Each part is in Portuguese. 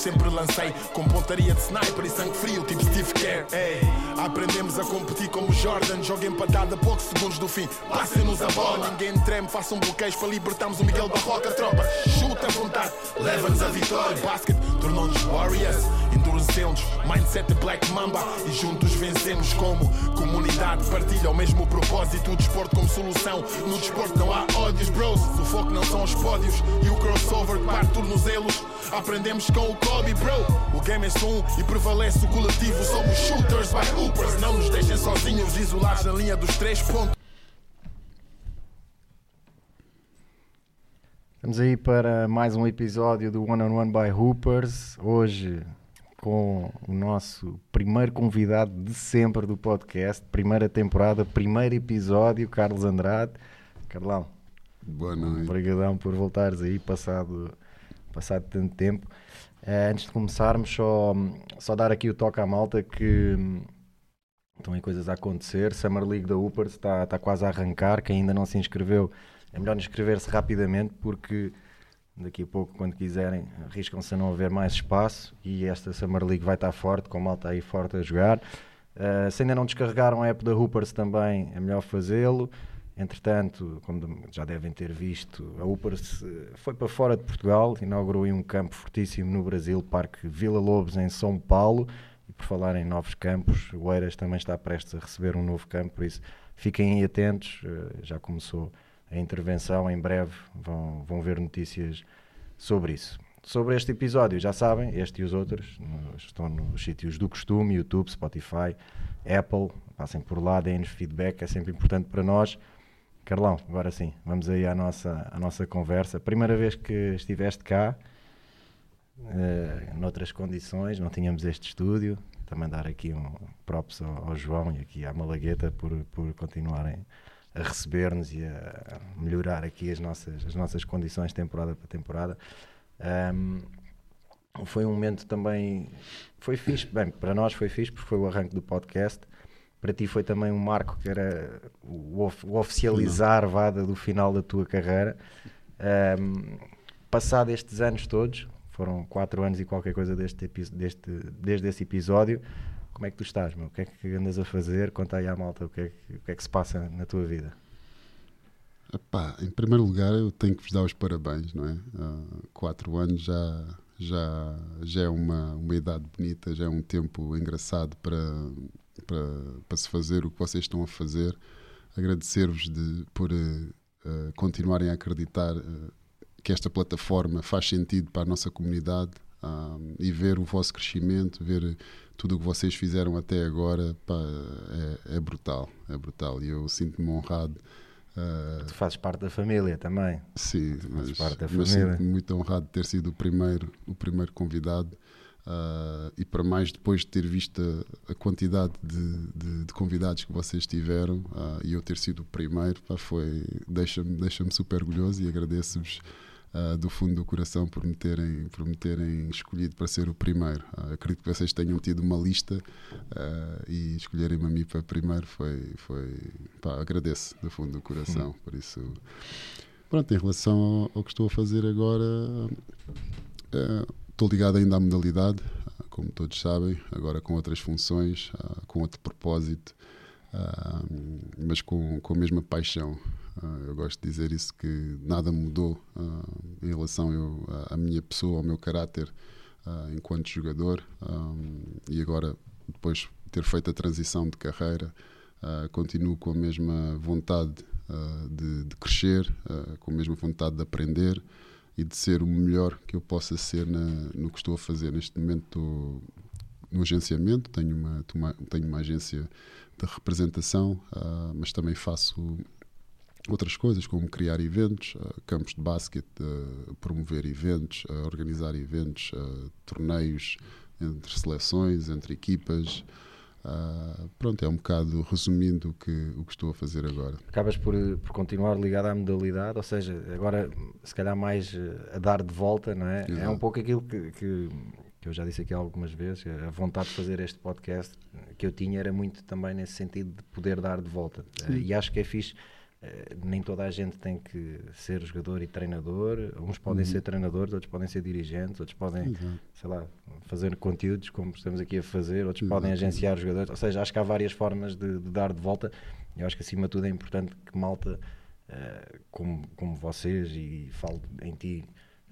Sempre lancei com pontaria de sniper e sangue frio, tipo Steve Kerr. Ei, aprendemos a competir como Jordan. Joga empatada a poucos segundos do fim. Passem-nos a bola, ninguém treme. Façam um bloqueios para libertarmos o Miguel Barroca. Tropa, chuta à vontade, leva-nos a vitória. Basket tornou-nos Warriors, Mindset Black Mamba e juntos vencemos como comunidade. Partilha o mesmo propósito. O desporto como solução. No desporto não há ódios, bros. O foco não são os pódios e o crossover que parte tornozelos. Aprendemos com o Kobe, bro. O game é um e prevalece o coletivo. Somos shooters by hoopers. Não nos deixem sozinhos, isolados na linha dos três pontos. Estamos aí para mais um episódio do One on One by Hoopers. Hoje com o nosso primeiro convidado de sempre do podcast, primeira temporada, primeiro episódio, Carlos Andrade. Carlão, Boa noite. obrigadão por voltares aí, passado, passado tanto tempo. Eh, antes de começarmos, só, só dar aqui o toque à malta que hum, estão aí coisas a acontecer. Summer League da Hoopers está, está quase a arrancar. Quem ainda não se inscreveu, é melhor inscrever-se rapidamente porque daqui a pouco, quando quiserem, arriscam-se a não haver mais espaço e esta Summer League vai estar forte, com malta aí forte a jogar. Uh, se ainda não descarregaram a app da Hoopers também, é melhor fazê-lo. Entretanto, como já devem ter visto, a Hoopers eh, foi para fora de Portugal, inaugurou um campo fortíssimo no Brasil, Parque Vila Lobos, em São Paulo. E por falar em novos campos, o Eiras também está prestes a receber um novo campo, por isso fiquem atentos, uh, já começou a intervenção, em breve vão, vão ver notícias sobre isso. Sobre este episódio, já sabem, este e os outros estão nos sítios do costume, YouTube, Spotify, Apple, passem por lá, deem-nos feedback, é sempre importante para nós. Carlão, agora sim, vamos aí à nossa, à nossa conversa. Primeira vez que estiveste cá, eh, noutras condições, não tínhamos este estúdio. Também dar aqui um props ao, ao João e aqui à Malagueta por, por continuarem a receber-nos e a melhorar aqui as nossas, as nossas condições temporada para temporada. Ahm, foi um momento também, foi fixe, bem, para nós foi fixe porque foi o arranque do podcast. Para ti foi também um marco que era o, of- o oficializar vá, da- do final da tua carreira. Ahm, passado estes anos todos, foram quatro anos e qualquer coisa deste, deste, desde esse episódio, como é que tu estás, meu? O que é que andas a fazer? Conta aí à malta o que é que, o que, é que se passa na tua vida. Epá, em primeiro lugar, eu tenho que vos dar os parabéns, não é? Ah, quatro anos já, já, já é uma, uma idade bonita, já é um tempo engraçado para, para, para se fazer o que vocês estão a fazer. Agradecer-vos de- por eh, continuarem a acreditar eh, que esta plataforma faz sentido para a nossa comunidade ah, e ver o vosso crescimento, ver tudo o que vocês fizeram até agora, pá, é, é brutal, é brutal. E eu sinto-me honrado. ah, Tu fazes parte da família também. Sim, mas, parte da mas família. sinto-me muito honrado de ter sido o primeiro, o primeiro convidado ah, e para mais depois de ter visto a, a quantidade de, de- de convidados que vocês tiveram ah, e eu ter sido o primeiro, pá, foi deixa-me deixa super orgulhoso e agradeço-vos ah, do fundo do coração por me terem, por me terem escolhido para ser o primeiro. Ah, acredito que vocês tenham tido uma lista ah, e escolherem-me a mim para primeiro foi, foi pá, agradeço do fundo do coração. Por isso, pronto, em relação ao, ao que estou a fazer agora, estou ligado ainda à modalidade, como todos sabem, agora com outras funções, com outro propósito, ah, mas com, com a mesma paixão. Ah, eu gosto de dizer isso que nada mudou ah, em relação eu, à- minha pessoa, ao meu caráter ah, enquanto jogador e agora depois de ter feito a transição de carreira continuo com a mesma vontade de, de crescer, com a mesma vontade de aprender e de ser o melhor que eu possa ser na- no que estou a fazer. Neste momento estou no agenciamento, tenho uma, tenho uma agência de representação, mas também faço outras coisas, como criar eventos, ah, campos de basquete, ah, promover eventos, ah, organizar eventos, torneios entre seleções, entre equipas. Ah, pronto, é um bocado resumindo o que, o que estou a fazer agora. Acabas por, por continuar ligado à modalidade, ou seja, agora se calhar mais eh, a dar de volta, não é? É um Exato. pouco aquilo que, que, que eu já disse aqui algumas vezes, a vontade de fazer este podcast que eu tinha era muito também nesse sentido de poder dar de volta. Eh, E acho que é fixe eh, nem toda a gente tem que ser jogador e treinador. Uns podem Uhum. ser treinadores, outros podem ser dirigentes, outros podem, sei lá, fazer conteúdos como estamos aqui a fazer, outros podem agenciar os jogadores. Ou seja, acho que há várias formas de, de dar de volta. Eu acho que acima de tudo é importante que malta eh, como, como vocês, e falo em ti,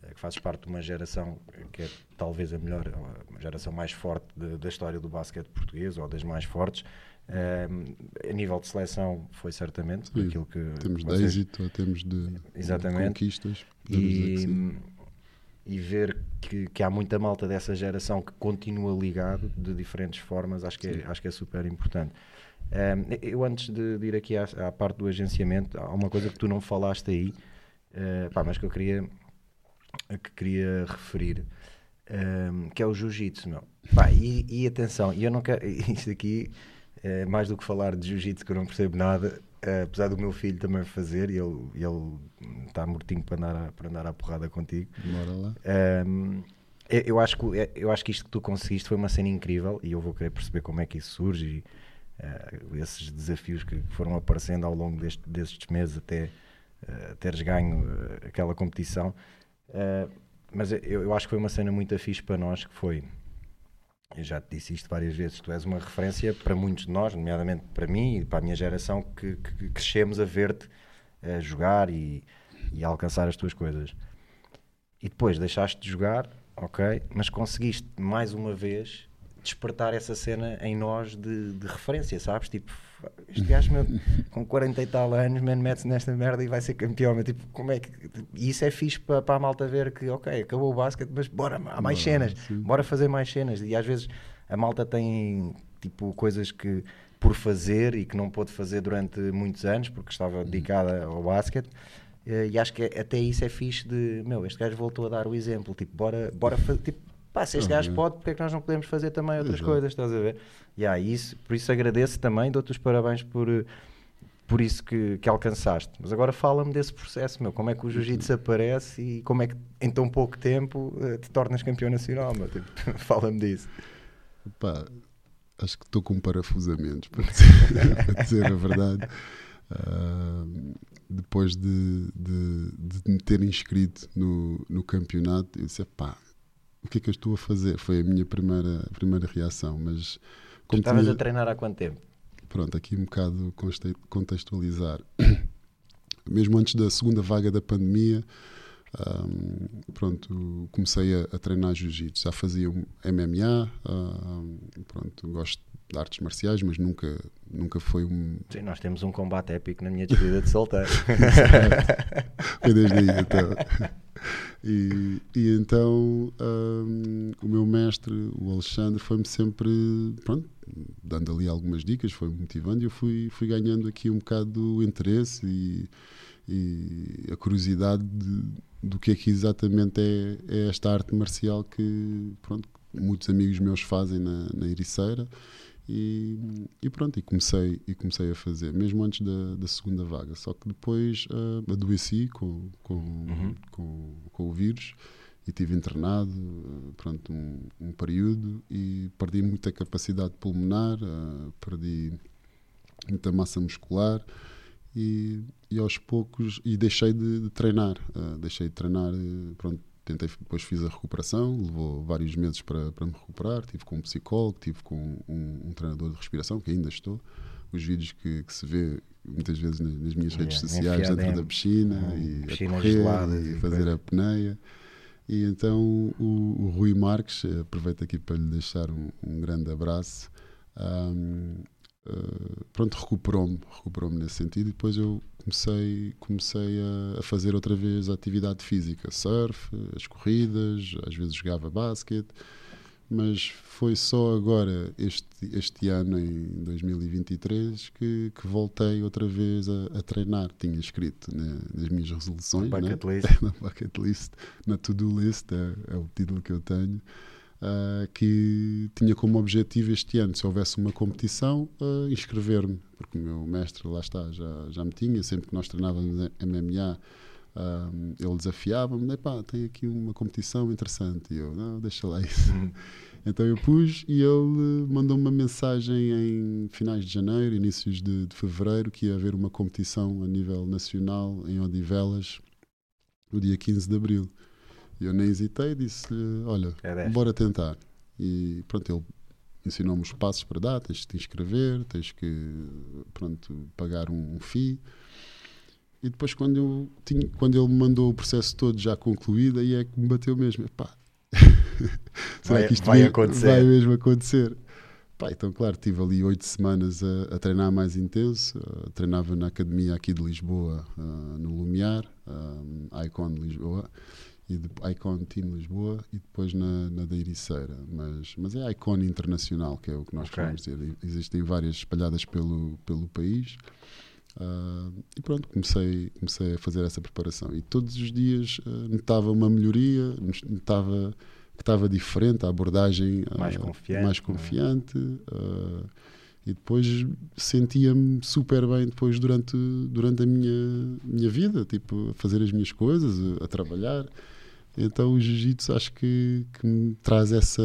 eh, que fazes parte de uma geração que é talvez a melhor, a geração mais forte de- da história do basquete português, ou das mais fortes. Eh, a nível de seleção foi certamente Sim. aquilo que Temos de vocês- êxito, ou temos de, de Exatamente. conquistas. dizer que e, e ver que, que há muita malta dessa geração que continua ligado de diferentes formas, acho que é, acho que é super importante. Um, eu antes de, de ir aqui à, à parte do agenciamento, há uma coisa que tu não falaste aí, uh, pá, mas que eu queria, que queria referir, um, que é o jiu-jitsu, e, e atenção, eu não quero, isto aqui, é mais do que falar de jiu-jitsu que eu não percebo nada, eh, apesar do meu filho também fazer, e ele, ele está mortinho para andar, a, para andar à porrada contigo. Bora lá. Um, eu, acho que, é, eu acho que isto que tu conseguiste foi uma cena incrível e eu vou querer perceber como é que isso surge e uh, esses desafios que foram aparecendo ao longo deste, destes meses até uh, teres ganho uh, aquela competição. mas eu, eu acho que foi uma cena muito fixe para nós que foi. Eu já te disse isto várias vezes. Tu és uma referência para muitos de nós, nomeadamente para mim e para a minha geração, que, que, crescemos a ver-te a jogar e, e a alcançar as tuas coisas e depois deixaste de jogar, ok, mas conseguiste mais uma vez despertar essa cena em nós de, de referência, sabes? Tipo, este gajo meu, com 40 e tal anos, man, mete-se nesta merda e vai ser campeão. Mas, tipo, como é que. E isso é fixe para, para a malta ver que, ok, acabou o basquete, mas bora, há mais cenas, sim. bora fazer mais cenas. E às vezes a malta tem tipo coisas que por fazer e que não pôde fazer durante muitos anos porque estava dedicada ao basquete. Eh, E acho que é- até isso é fixe de meu, este gajo voltou a dar o exemplo, tipo, bora, bora fazer, tipo, pá, se este Ah, gajo pode, porque é que nós não podemos fazer também outras Exato. coisas, estás a ver? Há isso, por isso agradeço também, dou-te os parabéns por, eh, por isso que, que alcançaste. Mas agora fala-me desse processo, meu, como é que o jiu-jitsu aparece e como é que em tão pouco tempo eh, te tornas campeão nacional, meu, tipo, fala-me disso. Acho que estou com parafusamentos, para dizer, para dizer a verdade. Ah, depois de, de, de me ter inscrito no, no campeonato, eu disse: pá, o que é que eu estou a fazer? Foi a minha primeira, primeira reação. Mas, como estavas tinha- a treinar há quanto tempo? pronto, aqui um bocado contextualizar. Mesmo antes da segunda vaga da pandemia, ahm, pronto, comecei a, a treinar jiu-jitsu. Já fazia um MMA, ahm, pronto, gosto de artes marciais, mas nunca, nunca foi um. Sim, nós temos um combate épico na minha despedida de solteiro. Foi desde aí então. E, e então ahm, o meu mestre, o Alexandre, foi-me sempre pronto, dando ali algumas dicas, foi-me motivando e eu fui, fui ganhando aqui um bocado do interesse e, e a curiosidade de, do que é que exatamente é, é esta arte marcial que pronto, muitos amigos meus fazem na, na Ericeira. E, e pronto, e comecei, e comecei a fazer, mesmo antes da, da segunda vaga. Só que depois ah, adoeci com, com, com, com o vírus e tive internado ah, pronto, um, um período e perdi muita capacidade pulmonar, ah, perdi muita massa muscular e, e aos poucos e deixei de, de treinar. Ah, deixei de treinar pronto tentei depois fiz a recuperação levou vários meses para, para me recuperar. Tive com um psicólogo tive com um, um treinador de respiração que ainda estou. Os vídeos que, que se vê muitas vezes nas, nas minhas redes Yeah, sociais dentro da piscina e piscinas a correr e e fazer coisa. a apneia. E então o, o Rui Marques, aproveito aqui para lhe deixar um, um grande abraço, ahm, eh, pronto, recuperou-me, recuperou-me nesse sentido e depois eu comecei, comecei a, a fazer outra vez a atividade física, surf, as corridas, às vezes jogava basquete, mas foi só agora, este, este ano, em 2023, que, que voltei outra vez a, a treinar. Tinha escrito né, nas minhas resoluções, né? Bucket list. na bucket list, na to-do list, é, é o título que eu tenho, ah, que tinha como objetivo este ano, se houvesse uma competição, ah, inscrever-me, porque o meu mestre lá está, já, já me tinha, sempre que nós treinávamos MMA, Um, ele desafiava-me, pá, tem aqui uma competição interessante. E eu, não, deixa lá isso. então eu pus e ele mandou-me uma mensagem em finais de janeiro, inícios de, de, fevereiro, que ia haver uma competição a nível nacional em Odivelas no dia 15 de abril. E eu nem hesitei, disse-lhe: Olha, é bora tentar. E pronto, ele ensinou-me os passos para dar: tens que te inscrever, tens que pronto, pagar um, um FII. E depois, quando, eu tinha, quando ele me mandou o processo todo já concluído, aí é que me bateu mesmo. Pá, será vai, que isto vai, acontecer. vai mesmo acontecer? Pá, então, claro, tive ali oito semanas a, a, treinar mais intenso. Uh, treinava na academia aqui de Lisboa, uh, no Lumiar, uh, Icon de Lisboa, e de, Icon Team Lisboa, e depois na, na da Ericeira. Mas, mas é Icon internacional, que é o que nós okay. queremos dizer. Existem várias espalhadas pelo, pelo país. Uh, e pronto, comecei, comecei a fazer essa preparação. E todos os dias uh, notava uma melhoria, notava que estava diferente, a abordagem uh, mais confiante. Mais é? confiante e depois sentia-me super bem depois durante, durante a minha, minha vida, tipo, a fazer as minhas coisas, a, a trabalhar. Então o jiu-jitsu acho que, que, me traz essa,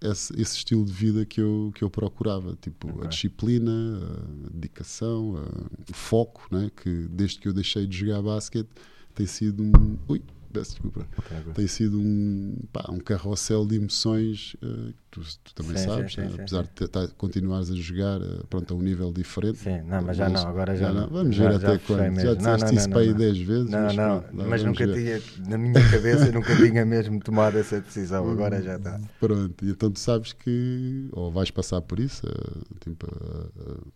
esse, esse, estilo de vida que eu, que eu procurava, tipo okay. a disciplina, a dedicação, a, o foco, né? que desde que eu deixei de jogar basquete tem sido um. Ui, peço desculpa. Okay, tem sido um, pá, um carrossel de emoções uh, tu, tu, também sim, sabes, sim, sim, né? apesar de tá, continuares a jogar uh, pronto, a um nível diferente. Sim, não, mas já não, agora já, já não. Vamos já, ver já até quando. Já disseste não, não, isso para aí 10 vezes. Não, mas, não, pronto, mas nunca ver. tinha, na minha cabeça, nunca tinha mesmo tomado essa decisão, agora já está. Pronto, e então tu sabes que, ou vais passar por isso, uh, tipo,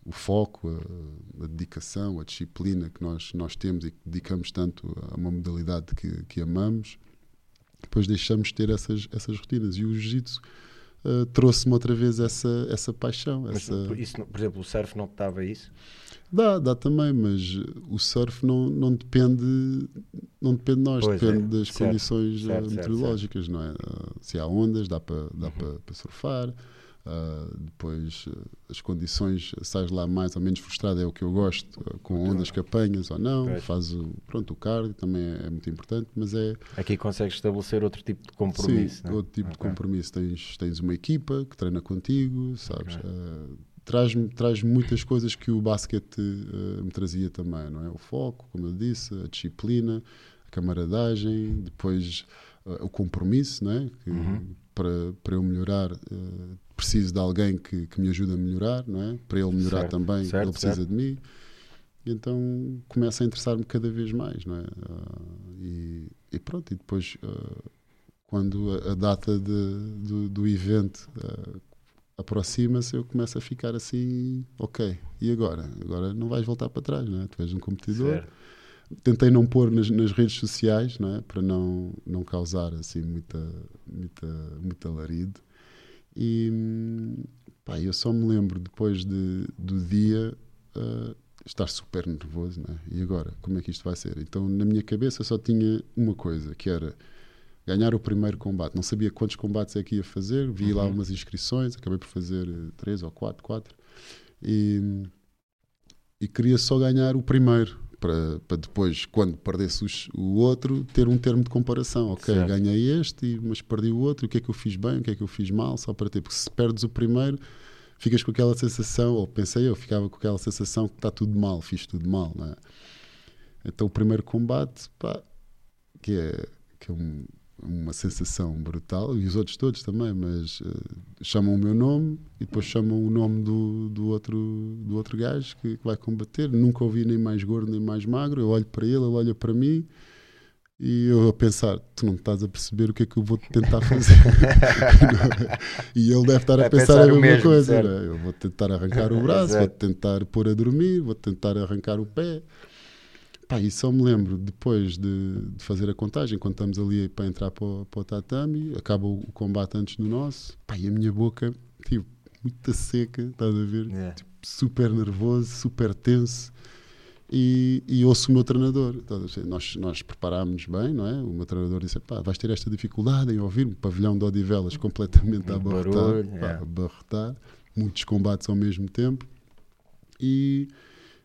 o foco, a, dedicação, a disciplina que nós, nós temos e que dedicamos tanto a uma modalidade que, que amamos, depois deixamos de ter essas, essas rotinas. E o jiu-jitsu uh, trouxe-me outra vez essa, essa paixão. Mas, essa... Isso, por exemplo, o surf não te dava isso? Dá, dá também, mas o surf não, não depende não depende de nós, pois depende é, das certo, condições certo, meteorológicas, certo, não é? Uh, se há ondas, dá para dá uhum. para surfar. Uh, depois uh, as condições, sais lá mais ou menos frustrado, é o que eu gosto, uh, com ondas que apanhas ou não, pois. faz o, pronto, o cardio também é, é, muito importante, mas é... Aqui consegues estabelecer outro tipo de compromisso, Sim, é? outro tipo okay. de compromisso, tens, tens uma equipa que treina contigo, sabes, okay. traz-me traz muitas coisas que o basquete me trazia também, não é? O foco, como eu disse, a disciplina, a camaradagem, depois o compromisso, não é? Que, uhum. para, para eu melhorar preciso de alguém que, que me ajude a melhorar, não é? Para ele melhorar certo, também, certo, ele precisa certo. de mim. E então começa a interessar-me cada vez mais, não é? Uh, e, e, pronto, e depois uh, quando a, a data de, do, do, evento uh, aproxima-se, eu começo a ficar assim, ok, e agora? Agora não vais voltar para trás, não é? Tu és um competidor. Certo. Tentei não pôr nas, nas, redes sociais, não é? Para não, não causar assim muita, muita, muito alarido. E pá, eu só me lembro depois de, do dia uh, estar super nervoso, né? E agora, como é que isto vai ser? Então, na minha cabeça só tinha uma coisa, que era ganhar o primeiro combate. Não sabia quantos combates é que ia fazer, vi uhum. lá umas inscrições, acabei por fazer três ou quatro, quatro. E, e queria só ganhar o primeiro para, para depois, quando perdesse os, o outro, ter um termo de comparação. Ok, certo. ganhei este, mas perdi o outro, o que é que eu fiz bem, o que é que eu fiz mal, só para ter. Porque se perdes o primeiro, ficas com aquela sensação, ou pensei eu, ficava com aquela sensação que está tudo mal, fiz tudo mal. Não é? Então o primeiro combate, pá, que é, que é um, uma sensação brutal, e os outros todos também, mas uh, chamam o meu nome e depois chamam o nome do, do, outro, do outro gajo que, que vai combater. Nunca ouvi nem mais gordo nem mais magro. Eu olho para ele, ele olha para mim e eu a pensar: tu não estás a perceber o que é que eu vou tentar fazer. e ele deve estar a pensar, pensar, a mesma mesmo, coisa. Né? Eu vou tentar arrancar o braço, vou tentar pôr a dormir, vou tentar arrancar o pé. Pá, e só me lembro, depois de, de, fazer a contagem, quando estamos ali para entrar para o, para o tatame, acaba o, combate antes do nosso, pá, e a minha boca, tipo, muito seca, estás a ver? Yeah. Tipo, super nervoso, super tenso. E, e ouço o meu treinador. Nós, nós preparámos bem, não é? O meu treinador disse: pá, vais ter esta dificuldade em ouvir-me. Pavilhão de Odivelas completamente a abarrotar, barulho, yeah. abarrotar, muitos combates ao mesmo tempo. E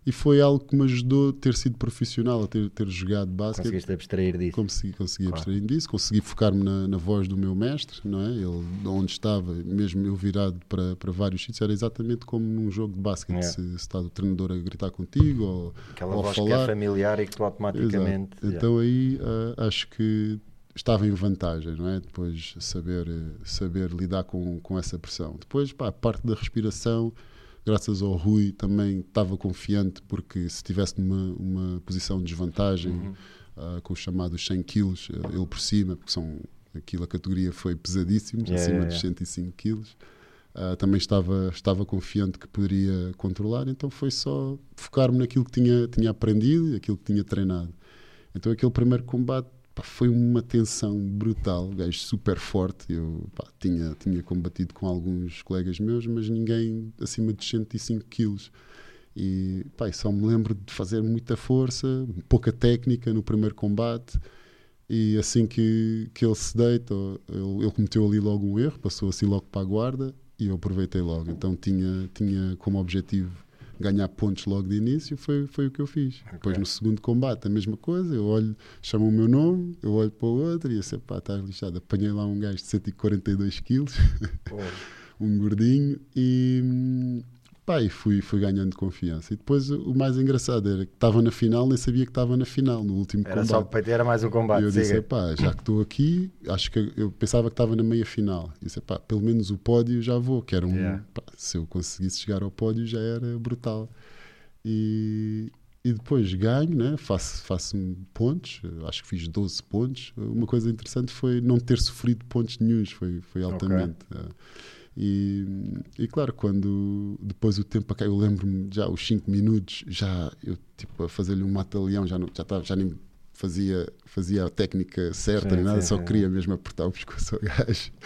e foi algo que me ajudou a ter sido profissional, a ter, ter jogado basquete. Conseguiste abstrair disso. Consegui, consegui Claro. abstrair disso, consegui focar-me na, na voz do meu mestre, não é? Ele, onde estava, mesmo eu virado para, para vários sítios, era exatamente como num jogo de basquete. É. Se, se está o treinador a gritar contigo ou, Aquela ou voz que é falar. familiar e que tu automaticamente. Exato. Então aí ah, acho que estava em vantagem, não é? Depois saber, saber lidar com, com essa pressão. Depois, pá, a parte da respiração, graças ao Rui, também estava confiante, porque se estivesse numa uma posição de desvantagem, Uhum. ah, com os chamados 100 quilos, eh, ele por cima, porque são, aquilo, a categoria foi pesadíssimo, Yeah, acima yeah, dos yeah. 105 quilos. Ah, também estava, estava confiante que poderia controlar, então foi só focar-me naquilo que tinha, tinha aprendido e aquilo que tinha treinado. Então aquele primeiro combate pá, foi uma tensão brutal, gajo super forte. Eu pá, tinha, tinha combatido com alguns colegas meus, mas ninguém acima de 105 quilos. E pá, só me lembro de fazer muita força, pouca técnica no primeiro combate. E assim que, que ele se deita, ele, ele cometeu ali logo um erro, passou assim logo para a guarda e eu aproveitei logo. Então tinha, tinha como objetivo ganhar pontos logo de início, foi, foi o que eu fiz. Depois no segundo combate, a mesma coisa, eu olho, chamam o meu nome, eu olho para o outro e eu sei, pá, estás lixado. Apanhei lá um gajo de 142 quilos, Pô, um gordinho, e, hum, pá, e fui, fui ganhando confiança. E depois o mais engraçado era que estava na final, nem sabia que estava na final, no último Era combate. só para era mais um E combate. eu disse, pá, já que estou aqui, acho que eu pensava que estava na meia final. E disse, pá, pelo menos o pódio já vou, que era um, Yeah. pá, se eu conseguisse chegar ao pódio já era brutal. E, e depois ganho, né? faço, faço pontos, acho que fiz 12 pontos. Uma coisa interessante foi não ter sofrido pontos nenhuns, foi, foi altamente. é. E, e claro, quando depois o tempo acaba, eu lembro-me já os 5 minutos, já eu tipo a fazer-lhe um mata-leão, já, não, já, tava, já nem fazia, fazia a técnica certa, Sim, nem nada, sim, só sim. queria mesmo apertar o pescoço ao gajo.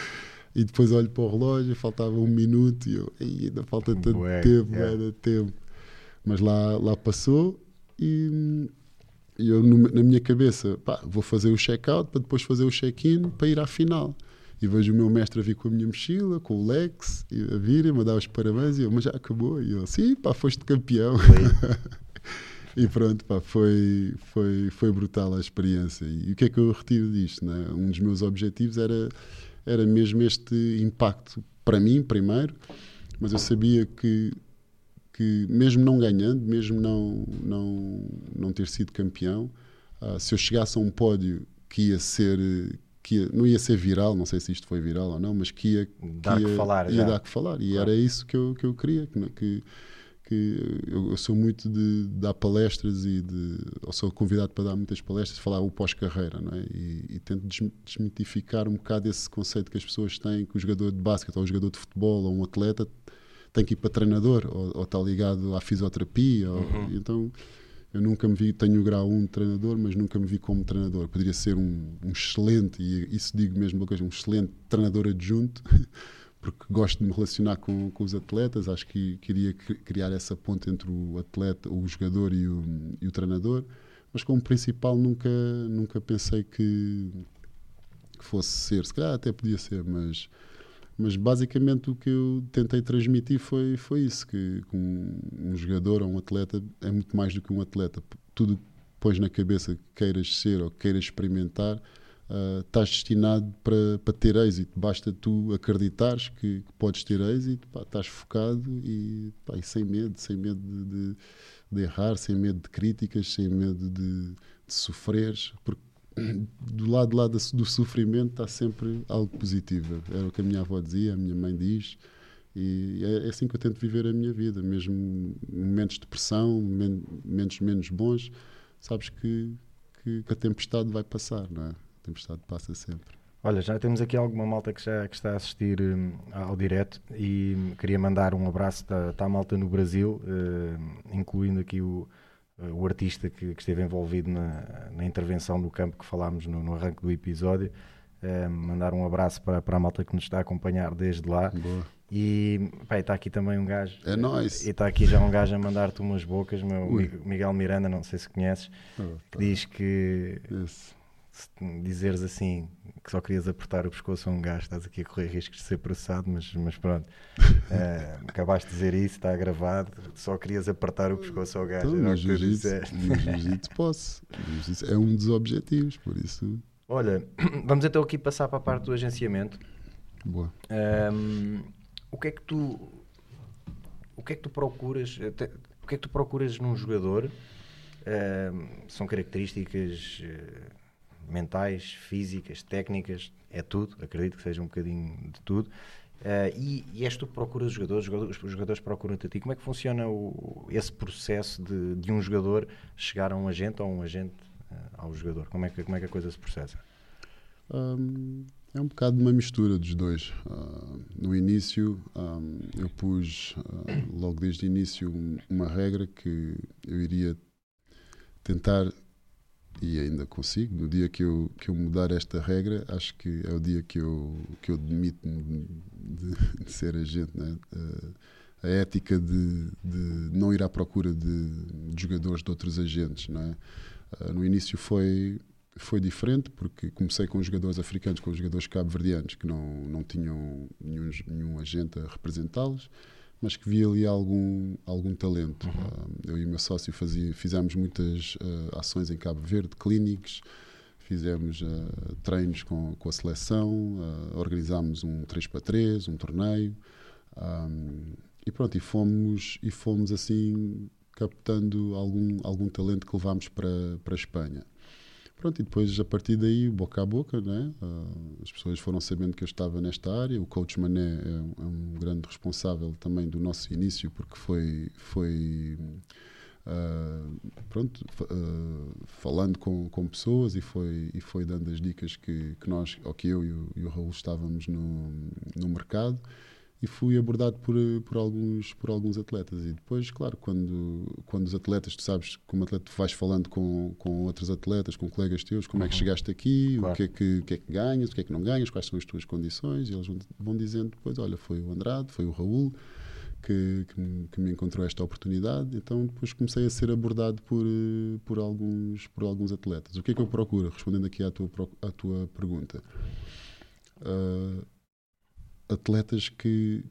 E depois olho para o relógio, faltava um minuto e eu, "Ei, ainda falta tanto Bué, tempo, yeah. ainda tempo. Mas lá, lá passou e, e eu na minha cabeça, pá, vou fazer o check-out para depois fazer o check-in para ir à final. E vejo o meu mestre a vir com a minha mochila, com o Lex, e a vir e me dar os parabéns. E eu, mas já acabou? E eu, sim, pá, foste campeão. E pronto, pá, foi, foi, foi brutal a experiência. E o que é que eu retiro disto? Né? Um dos meus objetivos era, era mesmo este impacto para mim, primeiro, mas eu sabia que, que mesmo não ganhando, mesmo não, não, não ter sido campeão, ah, se eu chegasse a um pódio que ia ser. Que não ia ser viral, não sei se isto foi viral ou não, mas que ia, Dar que ia, falar ia dar que falar. E Claro. era isso que eu, que eu queria, que, que, que eu, eu sou muito de, dar palestras e de, ou sou convidado para dar muitas palestras, falar o pós-carreira, não é? E, e tento des- desmitificar um bocado esse conceito que as pessoas têm que o jogador de basquete ou o jogador de futebol ou um atleta tem que ir para treinador ou, ou está ligado à fisioterapia. ou- Uhum. então eu nunca me vi, tenho o grau 1 de treinador, mas nunca me vi como treinador. Poderia ser um, um excelente, e isso digo mesmo uma coisa, um excelente treinador adjunto, porque gosto de me relacionar com, com os atletas. Acho que queria cri- criar essa ponte entre o atleta, o jogador e o, e o treinador. Mas como principal nunca, nunca pensei que, que fosse ser. Se calhar até podia ser, mas mas basicamente o que eu tentei transmitir foi, foi isso: que um, jogador ou um atleta é muito mais do que um atleta. Tudo que pões na cabeça que queiras ser ou que queiras experimentar, ah, estás destinado para, para ter êxito. Basta tu acreditares que, que podes ter êxito, pá, estás focado e, pá, e sem medo, sem medo de, de- de errar, sem medo de críticas, sem medo de, de sofreres, porque do lado lá do, sofrimento está sempre algo positivo. Era o que a minha avó dizia, a minha mãe diz, e é, é assim que eu tento viver a minha vida, mesmo momentos de pressão, men- momentos menos bons, sabes que, que, que a tempestade vai passar, não é? A tempestade passa sempre. Olha, já temos aqui alguma malta que, já, que está a assistir hum, ao direto e hum, queria mandar um abraço para a malta no Brasil, hum, incluindo aqui o, o artista que, que esteve envolvido na, na intervenção do campo que falámos no, no arranque do episódio. Hum, mandar um abraço para, para a malta que nos está a acompanhar desde lá. Boa. E está aqui também um gajo. É nóis. E está aqui já um gajo a mandar-te umas bocas, meu Ui. Mi- Miguel Miranda, não sei se conheces, Oh, que diz que Esse. Se dizeres assim que só querias apertar o pescoço a um gajo, estás aqui a correr riscos de ser processado, mas, mas pronto, uh, acabaste de dizer isso, está gravado, só querias apertar o pescoço ao gajo. Então, no jiu-jitsu jiu-jitsu posso. No jiu-jitsu é um dos objetivos, por isso, Olha, vamos então aqui passar para a parte do agenciamento. boa. Ahm, o que é que tu o que é que tu procuras até- o que é que tu procuras num jogador Ahm, são características eh, mentais físicas técnicas é tudo acredito que seja um bocadinho de tudo Ah, e, e és tu que procuras os jogadores, os jogadores, procuram-te a ti. Como é que funciona o- esse processo de, de um jogador chegar a um agente ou um agente ah, ao jogador? Como é, que, como é que a coisa se processa? Hum, é um bocado uma mistura dos dois. Ah, no início, hum, eu pus logo desde o início um- uma regra que eu iria tentar, e ainda consigo, no dia que eu, que eu mudar esta regra, acho que é o dia que eu, que eu demito-me de, de ser agente. Né? Ah, a ética de, de não ir à procura de, de jogadores de outros agentes. Não? Ah, no início foi foi diferente porque comecei com os jogadores africanos, com os jogadores cabo-verdianos que não, não tinham nenhum, nenhum agente a representá-los, mas que via ali algum, algum talento. Ah, eu e o meu sócio fazia, fizemos muitas ah, ações em Cabo Verde, clínicos, fizemos ah, treinos com, com a seleção, ah, organizámos um 3 para 3, um torneio, ah, e pronto, e fomos, e fomos assim captando algum, algum talento que levámos para, para a Espanha. Pronto, e depois a partir daí, boca a boca, né? Ah, as pessoas foram sabendo que eu estava nesta área. O coach Mané é, um- é um grande responsável também do nosso início, porque foi, foi ah, pronto, ah, falando com, com pessoas e foi, e foi dando as dicas que, que nós, ou que eu e o, e o Raul estávamos no, no mercado e fui abordado por, por, alguns, por alguns atletas. E depois, claro, quando, quando os atletas, tu sabes, como atleta, tu vais falando com, com outros atletas, com colegas teus, como é que chegaste aqui, Claro. o, que é que, o que é que ganhas, o que é que não ganhas, quais são as tuas condições, e eles vão, vão dizendo depois: olha, foi o Andrade, foi o Raul. Que, que, me- que me encontrou esta oportunidade, então depois comecei a ser abordado por, por, alguns, por alguns atletas. O que é que eu procuro? Respondendo aqui à tua, à tua pergunta. Ah, atletas que,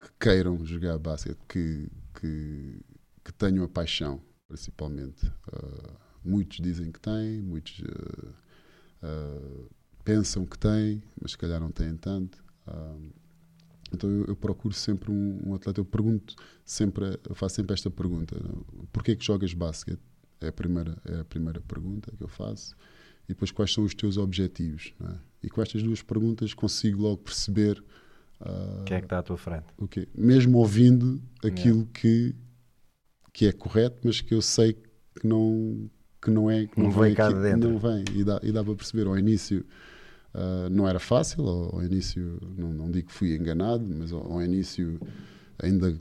que queiram jogar basquete, que, que, que tenham a paixão, principalmente. Ah, muitos dizem que têm, muitos ah, ah, pensam que têm, mas se calhar não têm tanto. Então eu, eu procuro sempre um, um atleta, eu pergunto sempre, eu faço sempre esta pergunta: porquê que jogas basquete? É a primeira, é a primeira pergunta que eu faço. E depois, quais são os teus objetivos? não é? E com estas duas perguntas consigo logo perceber ah, Quem é que está à tua frente? o quê? Mesmo ouvindo aquilo que, que é correto, mas que eu sei que não, que não é. Que Não vem cá aqui- de dentro. Não vem. E dá, e dá para perceber. Ao início ah, não era fácil, ao, ao início, não, não digo que fui enganado, mas ao, ao início ainda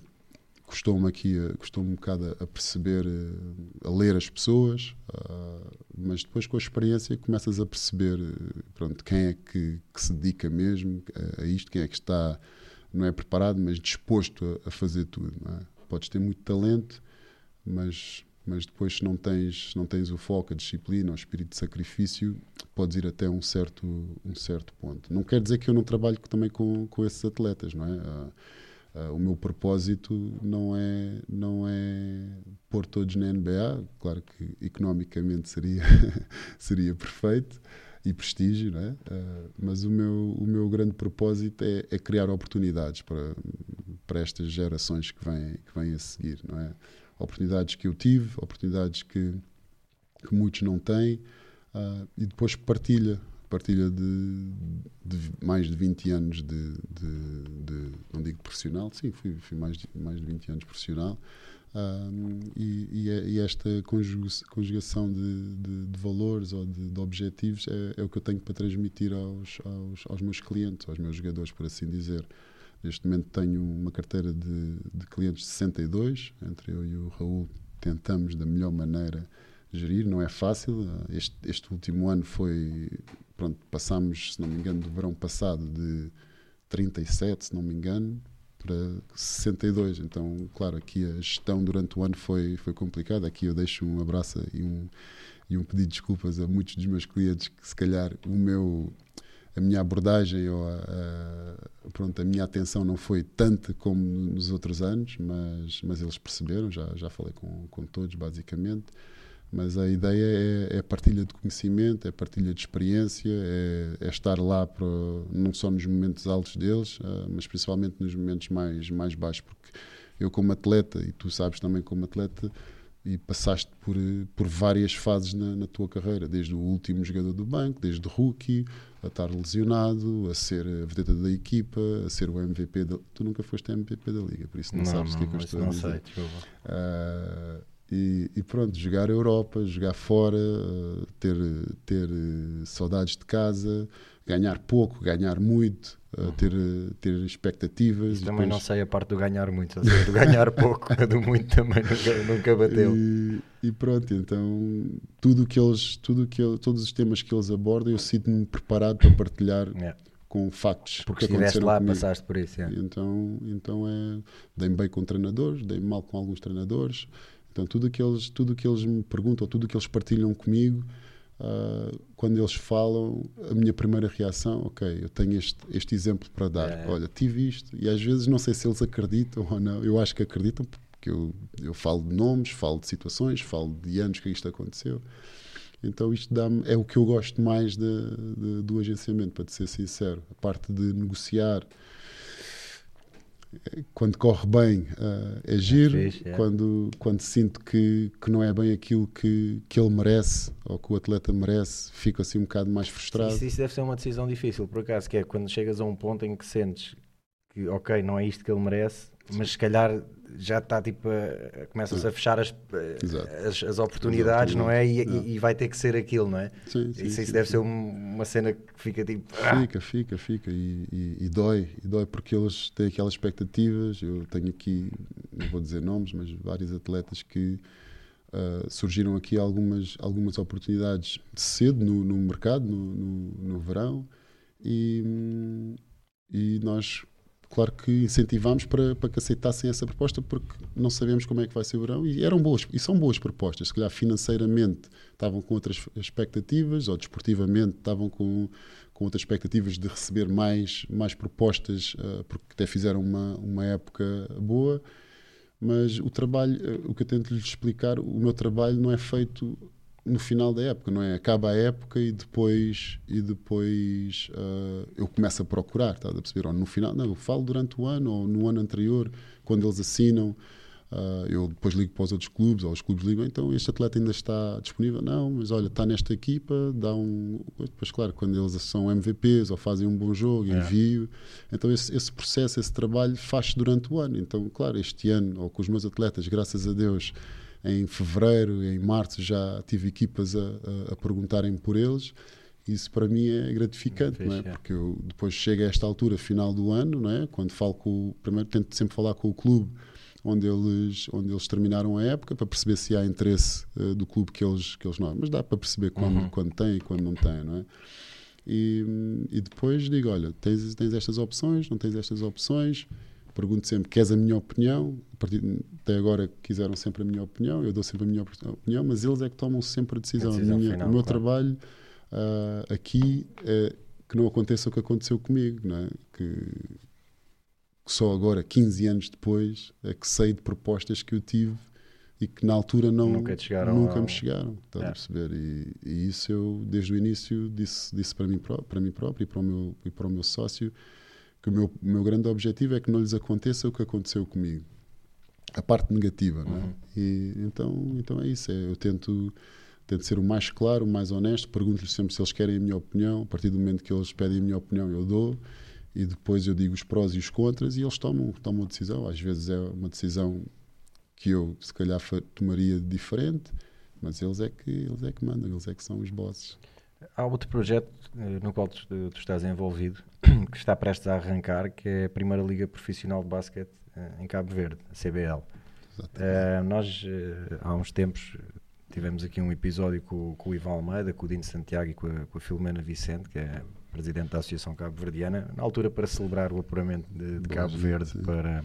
custou-me aqui, custou-me um bocado a, perceber, eh, a ler as pessoas, ah, mas depois com a experiência começas a perceber eh, pronto, quem é que, que se dedica mesmo a, isto, quem é que está, não é preparado, mas disposto a, a fazer tudo. é? Podes ter muito talento, mas, mas depois se não tens, não tens o foco, a disciplina, o espírito de sacrifício, podes ir até um certo, um certo ponto. Não quer dizer que eu não trabalho também com, com esses atletas, não é? Ah, o meu propósito não é, não é pôr todos na NBA, claro que economicamente seria, seria perfeito e prestígio, não é? Ah, mas o meu, o meu grande propósito é, é criar oportunidades para, para estas gerações que vêm, que vêm a seguir, não é? Oportunidades que eu tive, oportunidades que, que muitos não têm, ah, e depois partilha, partilha de, de mais de 20 anos de, de, de- não digo profissional, sim, fui, fui mais, de, mais de 20 anos profissional, ah, e, e é- esta conjuga- conjugação de, de- valores ou de, objetivos é, é o que eu tenho para transmitir aos, aos, aos meus clientes, aos meus jogadores, por assim dizer. Neste momento tenho uma carteira de, de clientes de 62, entre eu e o Raul tentamos da melhor maneira gerir, não é fácil. Este, este último ano foi, pronto, passámos, se não me engano, do verão passado de 37, se não me engano, para 62. Então, claro, aqui a gestão durante o ano foi, foi complicada. Aqui eu deixo um abraço e um, um pedir desculpas a muitos dos meus clientes que se calhar o meu a minha abordagem ou a, a, pronto, a minha atenção não foi tanta como nos outros anos, mas, mas eles perceberam, já, já falei com, com todos basicamente. Mas a ideia é, é partilha de conhecimento, é partilha de experiência, é, é estar lá para, não só nos momentos altos deles, uh, mas principalmente nos momentos mais, mais baixos, porque eu como atleta, e tu sabes também como atleta, e passaste por, por várias fases na, na, tua carreira, desde o último jogador do banco, desde rookie, a estar lesionado, a ser a vedeta da equipa, a ser o MVP da... Tu nunca foste MVP da liga, por isso não, não sabes o que é que eu estou a dizer. Sei, uh, e, e, pronto, jogar a Europa, jogar fora, uh, ter, ter saudades de casa, ganhar pouco, ganhar muito, uh, ter, ter expectativas. Isso também depois... não sei a parte do ganhar muito, seja, do ganhar pouco, do muito também nunca, nunca bateu. E, e, pronto, então tudo que eles, tudo que ele, todos os temas que eles abordam, eu sinto-me preparado para partilhar. Yeah. Com factos Porque que estiveste lá, comigo. passaste por isso. Yeah. Então, então é. Dei-me bem com treinadores, dei-me mal com alguns treinadores. Então, tudo que eles, tudo que eles me perguntam, tudo que eles partilham comigo, Uh, quando eles falam, a minha primeira reação, ok, eu tenho este, este exemplo para dar. É. Olha, tive isto. E às vezes não sei se eles acreditam ou não. Eu acho que acreditam, porque eu, eu falo de nomes, falo de situações, falo de anos que isto aconteceu. Então isto dá é o que eu gosto mais de, de, do agenciamento, para te ser sincero. A parte de negociar, quando corre bem uh, é giro, é fixe, é. Quando, quando sinto que, que não é bem aquilo que, que ele merece ou que o atleta merece, fico assim um bocado mais frustrado. Isso, isso deve ser uma decisão difícil, por acaso, que é quando chegas a um ponto em que sentes que, ok, não é isto que ele merece, mas se calhar já está tipo começam-se a fechar as, as, as, oportunidades, não é? E, e, vai ter que ser aquilo, não é? Sim, sim, isso, sim, deve ser uma cena que fica tipo. Ah! Fica, fica, fica. E, e, e, dói, e dói porque eles têm aquelas expectativas. Eu tenho aqui, não vou dizer nomes, mas vários atletas que uh, surgiram aqui algumas, algumas oportunidades cedo no, no mercado, no, no, no verão, e, e nós claro que incentivamos para, para que aceitassem essa proposta porque não sabemos como é que vai ser o verão e eram boas e são boas propostas. Se calhar financeiramente estavam com outras expectativas ou desportivamente estavam com, com outras expectativas de receber mais mais propostas uh, porque até fizeram uma uma época boa. Mas o trabalho uh, o que eu tento lhes explicar o meu trabalho não é feito no final da época, não é? Acaba a época e depois e depois uh, eu começo a procurar, estás a perceber? Ou no final, não, eu falo durante o ano ou no ano anterior, quando eles assinam, uh, eu depois ligo para os outros clubes, ou os clubes ligam, então este atleta ainda está disponível? Não, mas olha, está nesta equipa, dá um. Depois, claro, quando eles são MVPs ou fazem um bom jogo, é. envio. Então esse, esse processo, esse trabalho faz-se durante o ano. Então, claro, este ano, ou com os meus atletas, graças a Deus em fevereiro, em março já tive equipas a, a, perguntarem por eles. Isso para mim é gratificante, não é? Porque eu depois chego a esta altura, final do ano, não é? Quando falo com o primeiro tento sempre falar com o clube onde eles onde eles terminaram a época para perceber se há interesse uh, do clube que eles que eles não, mas dá para perceber quando uhum. quando tem e quando não tem, não é? E, e depois digo, olha, tens tens estas opções, não tens estas opções, pergunto sempre: queres a minha opinião? Até agora quiseram sempre a minha opinião, eu dou sempre a minha opinião, mas eles é que tomam sempre a decisão. A decisão minha, final, o meu claro. trabalho uh, aqui é que não aconteça o que aconteceu comigo, não é? que, que só agora, 15 anos depois, é que sei de propostas que eu tive e que na altura não nunca, chegaram nunca ao... me chegaram estás é. a perceber e, e, isso eu desde o início disse disse para mim para mim próprio e para o meu e para o meu sócio que o meu, meu grande objetivo é que não lhes aconteça o que aconteceu comigo. A parte negativa, não é? Uhum. E, então, então é isso. É, eu tento, tento ser o mais claro, o mais honesto. Pergunto-lhes sempre se eles querem a minha opinião. A partir do momento que eles pedem a minha opinião, eu dou. E depois eu digo os prós e os contras e eles tomam, tomam a decisão. Às vezes é uma decisão que eu, se calhar, tomaria diferente, mas eles é que, eles é que mandam, eles é que são os bosses. Há outro projeto eh, no qual tu, tu, estás envolvido, que está prestes a arrancar, que é a Primeira Liga Profissional de Basquete eh, em Cabo Verde, a CBL. Uh, nós, uh, há uns tempos, tivemos aqui um episódio com, com, o Ivan Almeida, com o Dino Santiago e com a, com a Filomena Vicente, que é presidente da Associação Cabo Verdiana, na altura para celebrar o apuramento de, de Cabo Verde para,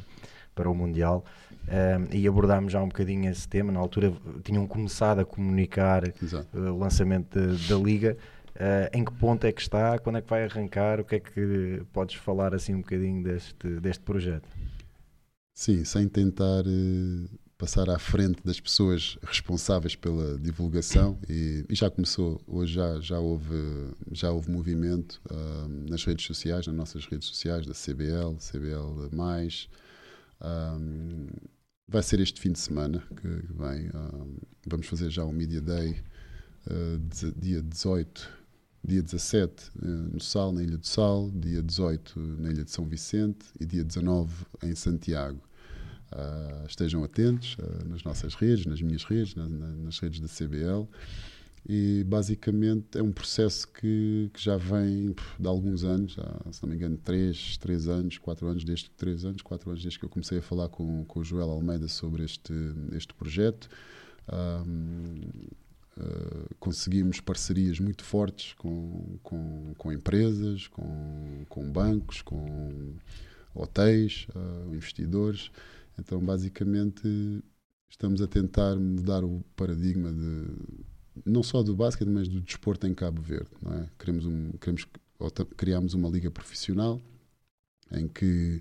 para o Mundial. Um, e abordámos já um bocadinho esse tema. Na altura tinham começado a comunicar uh, o lançamento de, da Liga. Uh, em que ponto é que está? Quando é que vai arrancar? O que é que podes falar assim um bocadinho deste, deste projeto? Sim, sem tentar uh, passar à frente das pessoas responsáveis pela divulgação e, e já começou, hoje já, já, houve, já houve movimento uh, nas redes sociais, nas nossas redes sociais da CBL, CBL+, um, vai ser este fim de semana que vem. Um, vamos fazer já um Media Day uh, dia 18, dia 17 uh, no Sal, na Ilha do Sal, dia 18 na Ilha de São Vicente e dia 19 em Santiago. Uh, estejam atentos nas nossas redes, nas minhas redes, na, na, nas redes da CBL e basicamente é um processo que, que já vem de alguns anos, já, se não me engano, 3, 3 anos, 4 anos, desde 3 anos, 4 anos desde que eu comecei a falar com, com o Joel Almeida sobre este, este projeto. Um, uh, ah, conseguimos parcerias muito fortes com, com, com empresas, com, com bancos, com hotéis, uh, investidores. Então, basicamente, estamos a tentar mudar o paradigma de não só do basquete, mas do desporto em Cabo Verde. Não é? Queremos, um, queremos criamos uma liga profissional em que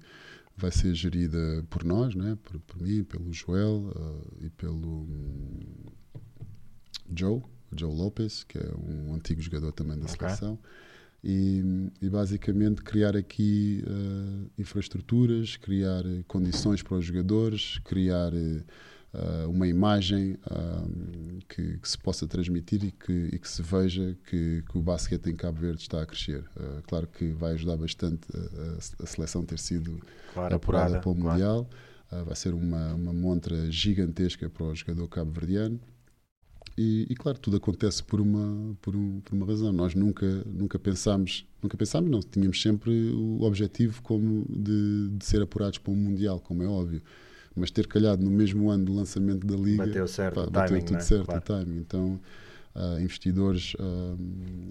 vai ser gerida por nós, não é? por, por mim, pelo Joel uh, e pelo um, Joe, Joe Lopes, que é um antigo jogador também da okay. seleção. E, e, basicamente criar aqui uh, infraestruturas, criar condições para os jogadores, criar uh, uh, uma imagem uh, que, que, se possa transmitir e que, e que se veja que, que, o basquete em Cabo Verde está a crescer. Uh, claro que vai ajudar bastante a, a seleção ter sido claro, apurada, apurada para o claro. Mundial. vai ser uma, uma montra gigantesca para o jogador cabo-verdiano. E, e, claro, tudo acontece por uma, por, um, por, uma razão. Nós nunca, nunca pensámos, nunca pensámos, não, tínhamos sempre o objetivo como de, de ser apurados para o Mundial, como é óbvio mas ter calhado no mesmo ano do lançamento da liga bateu certo pá, bateu timing, tudo né? certo claro. o timing então uh, investidores uh,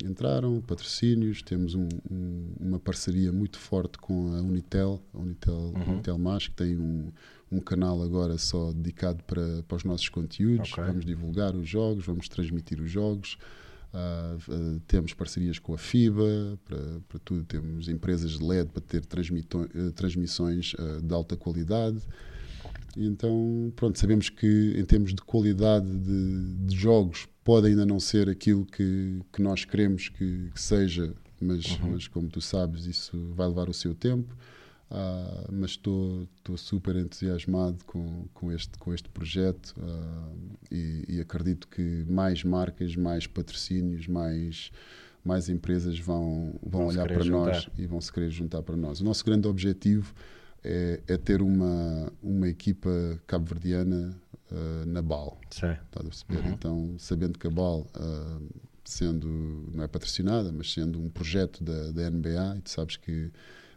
entraram patrocínios temos um, um, uma parceria muito forte com a Unitel a Unitel, uhum. Unitel Mas que tem um, um canal agora só dedicado para, para os nossos conteúdos okay. vamos divulgar os jogos vamos transmitir os jogos Uh, uh, temos parcerias com a FIBA, para, para tudo, temos empresas de LED para ter uh, transmissões de alta qualidade. E então, pronto, sabemos que em termos de qualidade de, de jogos pode ainda não ser aquilo que, que nós queremos que, que seja, mas, uhum. mas como tu sabes, isso vai levar o seu tempo. Uh, mas estou super entusiasmado com, com, este, com este projeto uh, e, e, acredito que mais marcas, mais patrocínios, mais, mais empresas vão, vão, vão olhar para juntar. nós e vão se querer juntar para nós. O nosso grande objetivo é, é ter uma, uma equipa cabo-verdiana uh, na BAL. Está a perceber? Uhum. Então, sabendo que a BAL, uh, sendo, não é patrocinada, mas sendo um projeto da, da NBA, e tu sabes que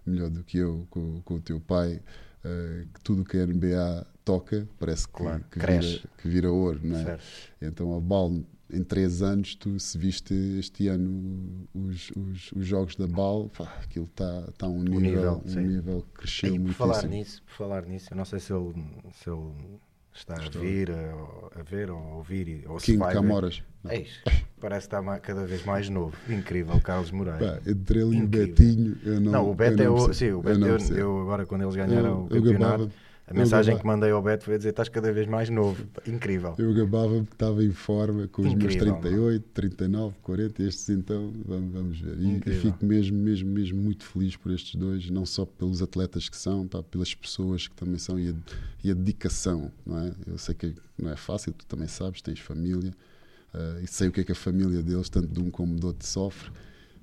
melhor do que eu, com, com o teu pai, uh, que tudo que a NBA toca parece que, claro, que, vira, que vira ouro, não é? Certo. Então a BAL em três anos, tu se viste este ano os, os, os jogos da BAL, pá, aquilo está tá a um nível, nível, um nível que cresceu muito. Por falar nisso, por falar nisso, eu não sei se ele, se ele está Estou. a vir, a, a, ver ou a ouvir, ou King se Camoras. Eis, parece que está cada vez mais novo. Incrível, Carlos Moreira. Pá, entre ele e o Betinho, eu não Não, o Beto é o. Sim, o Beto, eu, eu, eu, agora quando eles ganharam eu, o campeonato. A mensagem que mandei ao Beto foi a dizer: estás cada vez mais novo. Incrível. Eu gabava-me que estava em forma com os Incrível, meus 38, não? 39, 40. Estes então, vamos, vamos ver. E, e, fico mesmo, mesmo, mesmo muito feliz por estes dois, não só pelos atletas que são, pá, pelas pessoas que também são e a, e a, dedicação. Não é? Eu sei que não é fácil, tu também sabes, tens família. Uh, e sei o que é que a família deles, tanto de um como do outro, sofre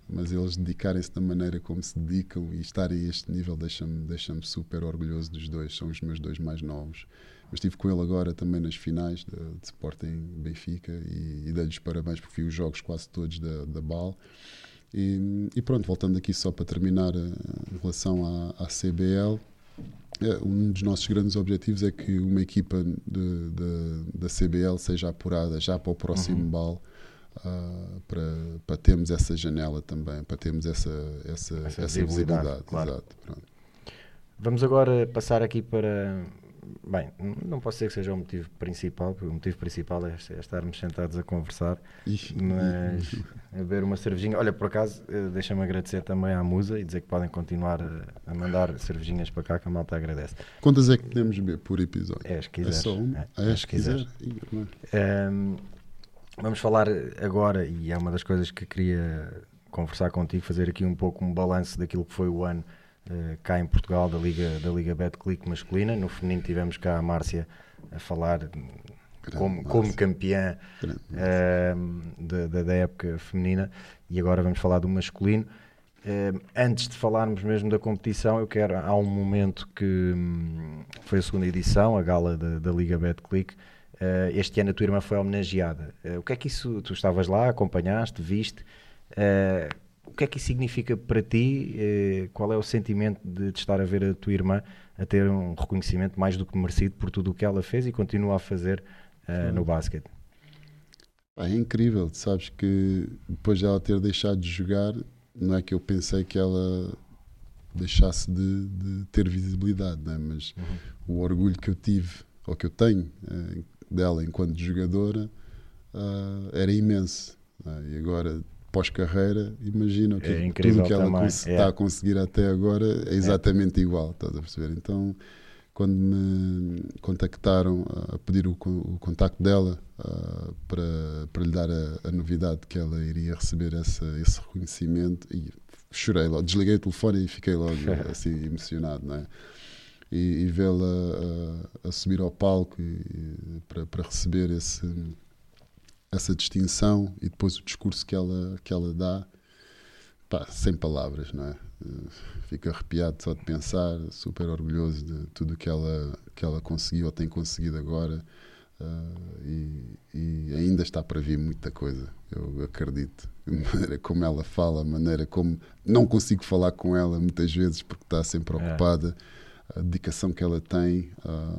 mas eles dedicarem-se da maneira como se dedicam e estarem a este nível deixa-me deixa super orgulhoso dos dois. São os meus dois mais novos. Mas estive com ele agora também nas finais de, de Sporting Benfica e, e dei-lhes parabéns porque vi os jogos quase todos da, da BAL. E, e, pronto, voltando aqui só para terminar eh, em relação à, à CBL, eh, um dos nossos grandes objetivos é que uma equipa de, de, da CBL seja apurada já para o próximo uhum. BAL uh, para, para termos essa janela também, para termos essa, essa, essa, essa visibilidade. visibilidade. Claro. Exato, Vamos agora passar aqui para. Bem, não posso dizer que seja o motivo principal, porque o motivo principal é, é estarmos sentados a conversar, Ixi. mas a beber uma cervejinha. Olha, por acaso, eh, deixa-me agradecer também à Musa e dizer que podem continuar a, a mandar cervejinhas para cá, que a malta agradece. Quantas é que podemos beber por episódio? É, as que É só uma? É, é que quiser? quiseres. Ih, irmão. Um, vamos falar agora, e é uma das coisas que queria conversar contigo, fazer aqui um pouco um balanço daquilo que foi o ano eh, cá em Portugal da Liga, da Liga Betclic masculina. No feminino tivemos cá a Márcia a falar como, como campeã um, da, da- época feminina e agora vamos falar do masculino. Um, antes de falarmos mesmo da competição, eu quero. Há um momento que hum, foi a segunda edição, a gala da, da Liga Betclic. Uh, este ano a tua irmã foi homenageada. Uh, o que é que isso. Tu estavas lá, acompanhaste, viste. Uh, o que é que isso significa para ti? Qual é o sentimento de, de estar a ver a tua irmã a ter um reconhecimento mais do que merecido por tudo o que ela fez e continua a fazer no basquete? É incrível, sabes que depois de ela ter deixado de jogar, não é que eu pensei que ela deixasse de, de ter visibilidade, né? mas o orgulho que eu tive, ou que eu tenho eh, dela enquanto jogadora, ah, era imenso. né? E agora, pós-carreira, imagina o que, É incrível tudo que ela também, é. está a conseguir até agora é exatamente igual, estás a perceber? Então, quando me contactaram a pedir o, o contacto dela ah, para, para lhe dar a, a novidade que ela iria receber essa, esse reconhecimento, e chorei logo, desliguei o telefone e fiquei logo assim emocionado, não é? E, e vê-la ah, a subir ao palco e- para, para receber esse, essa distinção e depois o discurso que ela, que ela dá, pá, sem palavras, não é? Eh, Fico arrepiado só de pensar, super orgulhoso de tudo que ela, que ela conseguiu ou tem conseguido agora. ah, e, e ainda está para vir muita coisa, eu acredito. A maneira como ela fala, a maneira como. Não consigo falar com ela muitas vezes porque está sempre É. A dedicação que ela tem ah,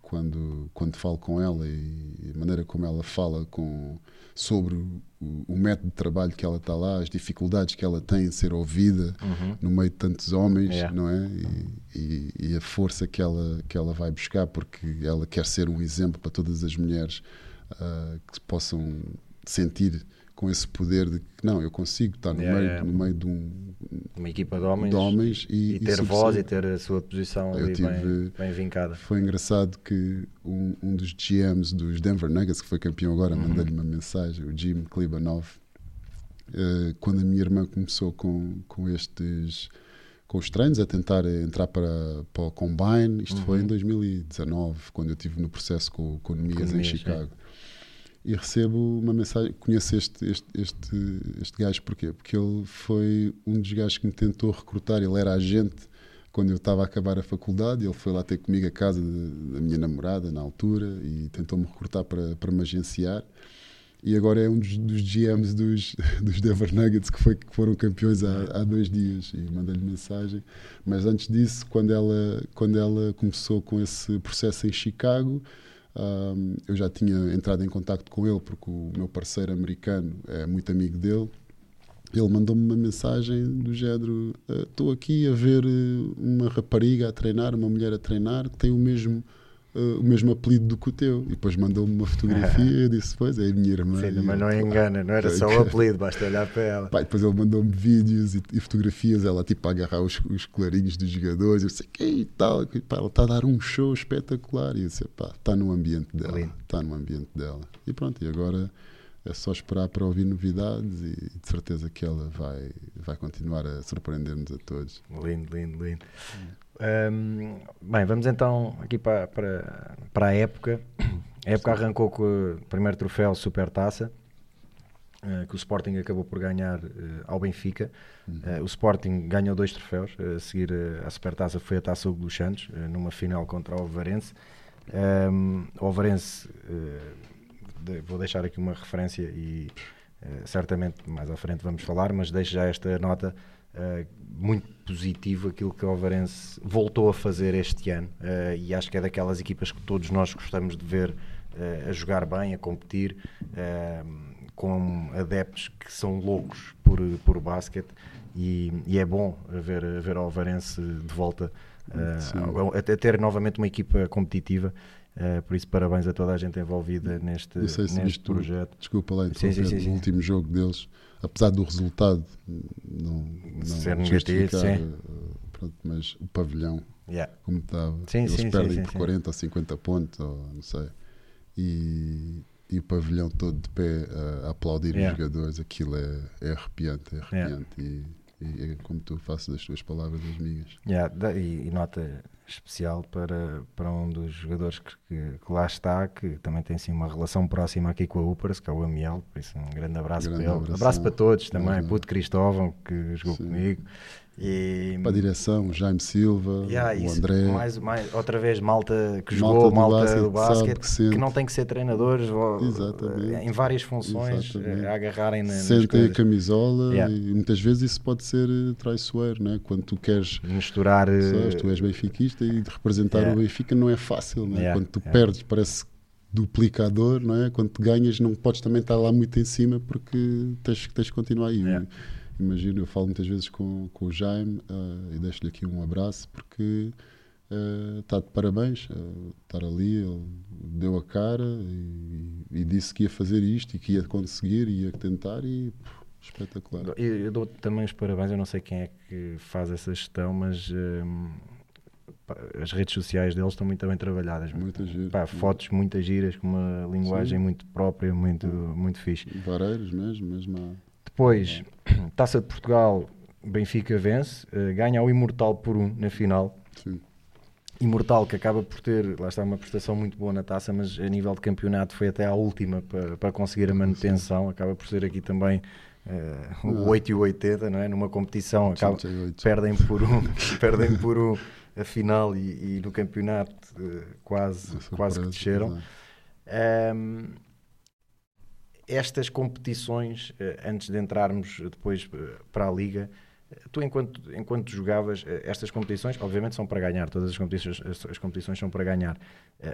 quando, quando falo com ela e a maneira como ela fala com, sobre o, o método de trabalho que ela está lá, as dificuldades que ela tem em ser ouvida no meio de tantos homens, Yeah. não é? E, e- e a força que ela, que ela vai buscar, porque ela quer ser um exemplo para todas as mulheres ah, que possam sentir com esse poder de que não, eu consigo estar no, Yeah, meio, no meio de um uma equipa de homens, de homens e, e ter sobressair. voz e ter a sua posição Eu ali tive- bem, bem vincada. Foi engraçado que um, um dos GMs dos Denver Nuggets, que foi campeão agora, Uhum. mandei-lhe uma mensagem, o Jim Klibanov, eh, quando a minha irmã começou com, com estes com os treinos a tentar entrar para, para o Combine, isto foi Uhum. em 2019, quando eu estive no processo com, com o Nemias em Chicago. E recebo uma mensagem, conheço este, este, este, este gajo porquê? Porque ele foi um dos gajos que me tentou recrutar, ele era agente quando eu estava a acabar a faculdade, ele foi lá ter comigo a casa da minha namorada na altura e tentou-me recrutar para, para me agenciar. E agora é um dos, dos GMs dos, dos Denver Nuggets que, foi, que foram campeões há, há dois dias e mandei-lhe mensagem. Mas antes disso, quando ela, quando ela começou com esse processo em Chicago, ahm, eu já tinha entrado em contato com ele porque o meu parceiro americano é muito amigo dele. Ele mandou-me uma mensagem do género: "Ah, Estou aqui a ver eh, uma rapariga a treinar, uma mulher a treinar, que tem o mesmo, eh, o mesmo apelido do que o teu. E depois mandou-me uma fotografia e eu disse: Pois é, a minha irmã. Sim, E mas não engana, não era só o apelido, basta olhar para ela. Pá, e depois ele mandou-me vídeos e, e fotografias, ela tipo a agarrar os, os colarinhos dos jogadores, eu sei que e tal, que, pá, ela está a dar um show espetacular. E eu disse, pá, está no ambiente dela, está no ambiente dela. E pronto, e agora é só esperar para ouvir novidades e de certeza que ela vai, vai continuar a surpreender-nos a todos. Lindo, lindo, lindo. Hum, bem, vamos então aqui para, para, para a época. A época arrancou com o primeiro troféu Super Taça, eh, que o Sporting acabou por ganhar eh, ao Benfica. Eh, o Sporting ganhou dois troféus, a seguir eh, a Super Taça foi a Taça Hugo dos Santos, numa final contra o Alvarense. Um, o Alvarense, de- vou deixar aqui uma referência e certamente mais à frente vamos falar, mas deixo já esta nota eh, muito positivo aquilo que o Alvarense voltou a fazer este ano eh, e acho que é daquelas equipas que todos nós gostamos de ver eh, a jogar bem, a competir com adeptos que são loucos por, por basquete e, e é bom ver, ver o Alvarense de volta uh, a, ter novamente uma equipa competitiva. Uh, por isso, parabéns a toda a gente envolvida neste, não sei se neste projeto. desculpa lá, sim, sim, sim, sim. o último jogo deles, apesar do resultado não, não ser negativo, sim. Pronto, mas o pavilhão, yeah. como estava, sim, eles sim, perdem sim, por 40 ou 50 pontos, ou não sei, e, e o pavilhão todo de pé a, a aplaudir yeah. os jogadores, aquilo é, é arrepiante, é arrepiante. Yeah. E, e é como tu faço das tuas palavras as minhas. Yeah, e, e, nota especial para, para um dos jogadores que, que, que, lá está, que também tem assim, uma relação próxima aqui com a Upers, que é o Amiel, por isso um grande abraço grande para ele. Abração. Abraço para todos também, Puto Cristóvão, que jogou Sim. comigo. E, para a direção, Jaime Silva, yeah, o André. Mais, mais, outra vez, malta que jogou, malta do basquete, que, que, não tem que ser treinadores Exatamente. em várias funções, Exatamente. a agarrarem na, Sentem a camisola yeah. e muitas vezes isso pode ser eh, traiçoeiro, né? quando tu queres misturar. Sabes, tu és benfiquista e de representar yeah. o Benfica não é fácil, né? quando tu perdes, parece duplicador, não é? Quando tu ganhas, não podes também estar lá muito em cima porque tens, tens que continuar aí imagino, eu falo muitas vezes com, com o Jaime uh, e deixo-lhe aqui um abraço porque está uh, de parabéns uh, estar ali, ele deu a cara e, e, disse que ia fazer isto e que ia conseguir e ia tentar e espetacular. Eu, eu dou também os parabéns, eu não sei quem é que faz essa gestão, mas um, as redes sociais deles estão muito bem trabalhadas. Muitas Pá, fotos muitas giras, com uma linguagem Sim. muito própria, muito, muito fixe. Vareiros mesmo, mesmo. Depois, Taça de Portugal, Benfica vence, uh, ganha o Imortal por um na final. Sim. Imortal que acaba por ter, lá está uma prestação muito boa na taça, mas a nível de campeonato foi até à última para, para conseguir a manutenção. Acaba por ser aqui também uh, o 8 e o 80, não é? Numa competição, acaba, perdem por um, perdem por um a final e, e no campeonato uh, quase, quase que desceram. Um, estas competições, eh, antes de entrarmos depois eh, para a Liga, eh, tu enquanto, enquanto jogavas estas competições, obviamente são para ganhar, todas as competições, as, competições são para ganhar,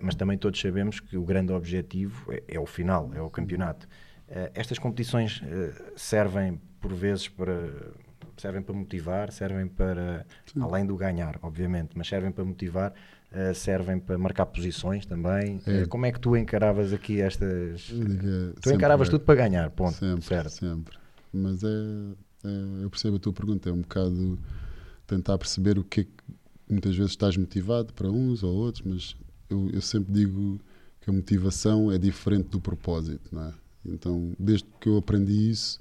mas também todos sabemos que o grande objetivo é, é o final, é o campeonato. Estas competições servem por vezes para servem para motivar, servem para Sim. além do ganhar, obviamente, mas servem para motivar Uh, servem para marcar posições também. É. Uh, como é que tu encaravas aqui estas. Tu encaravas é. tudo para ganhar, ponto. Sempre, certo. sempre. Mas é, é, Eu percebo a tua pergunta, é um bocado tentar perceber o que é que muitas vezes estás motivado para uns ou outros, mas eu, eu sempre digo que a motivação é diferente do propósito, não é? Então, desde que eu aprendi isso,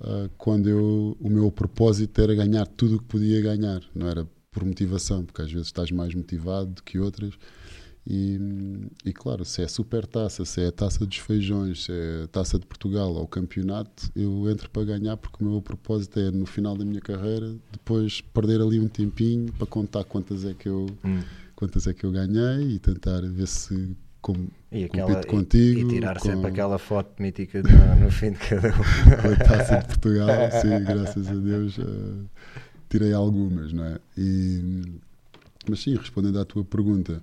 uh, quando eu, o meu propósito era ganhar tudo o que podia ganhar, não era por motivação, porque às vezes estás mais motivado do que outras. E, e, claro, se é super taça, se é a taça dos feijões, se é a taça de Portugal ou o campeonato, eu entro para ganhar porque o meu propósito é no final da minha carreira depois perder ali um tempinho para contar quantas é que eu hum. quantas é que eu ganhei e tentar ver se com, e aquela, contigo. E, tirar com, sempre aquela foto mítica no, no fim de cada um. Com a taça de Portugal, sim, graças a Deus. Uh, tirei algumas, não é? E, mas sim, respondendo à tua pergunta,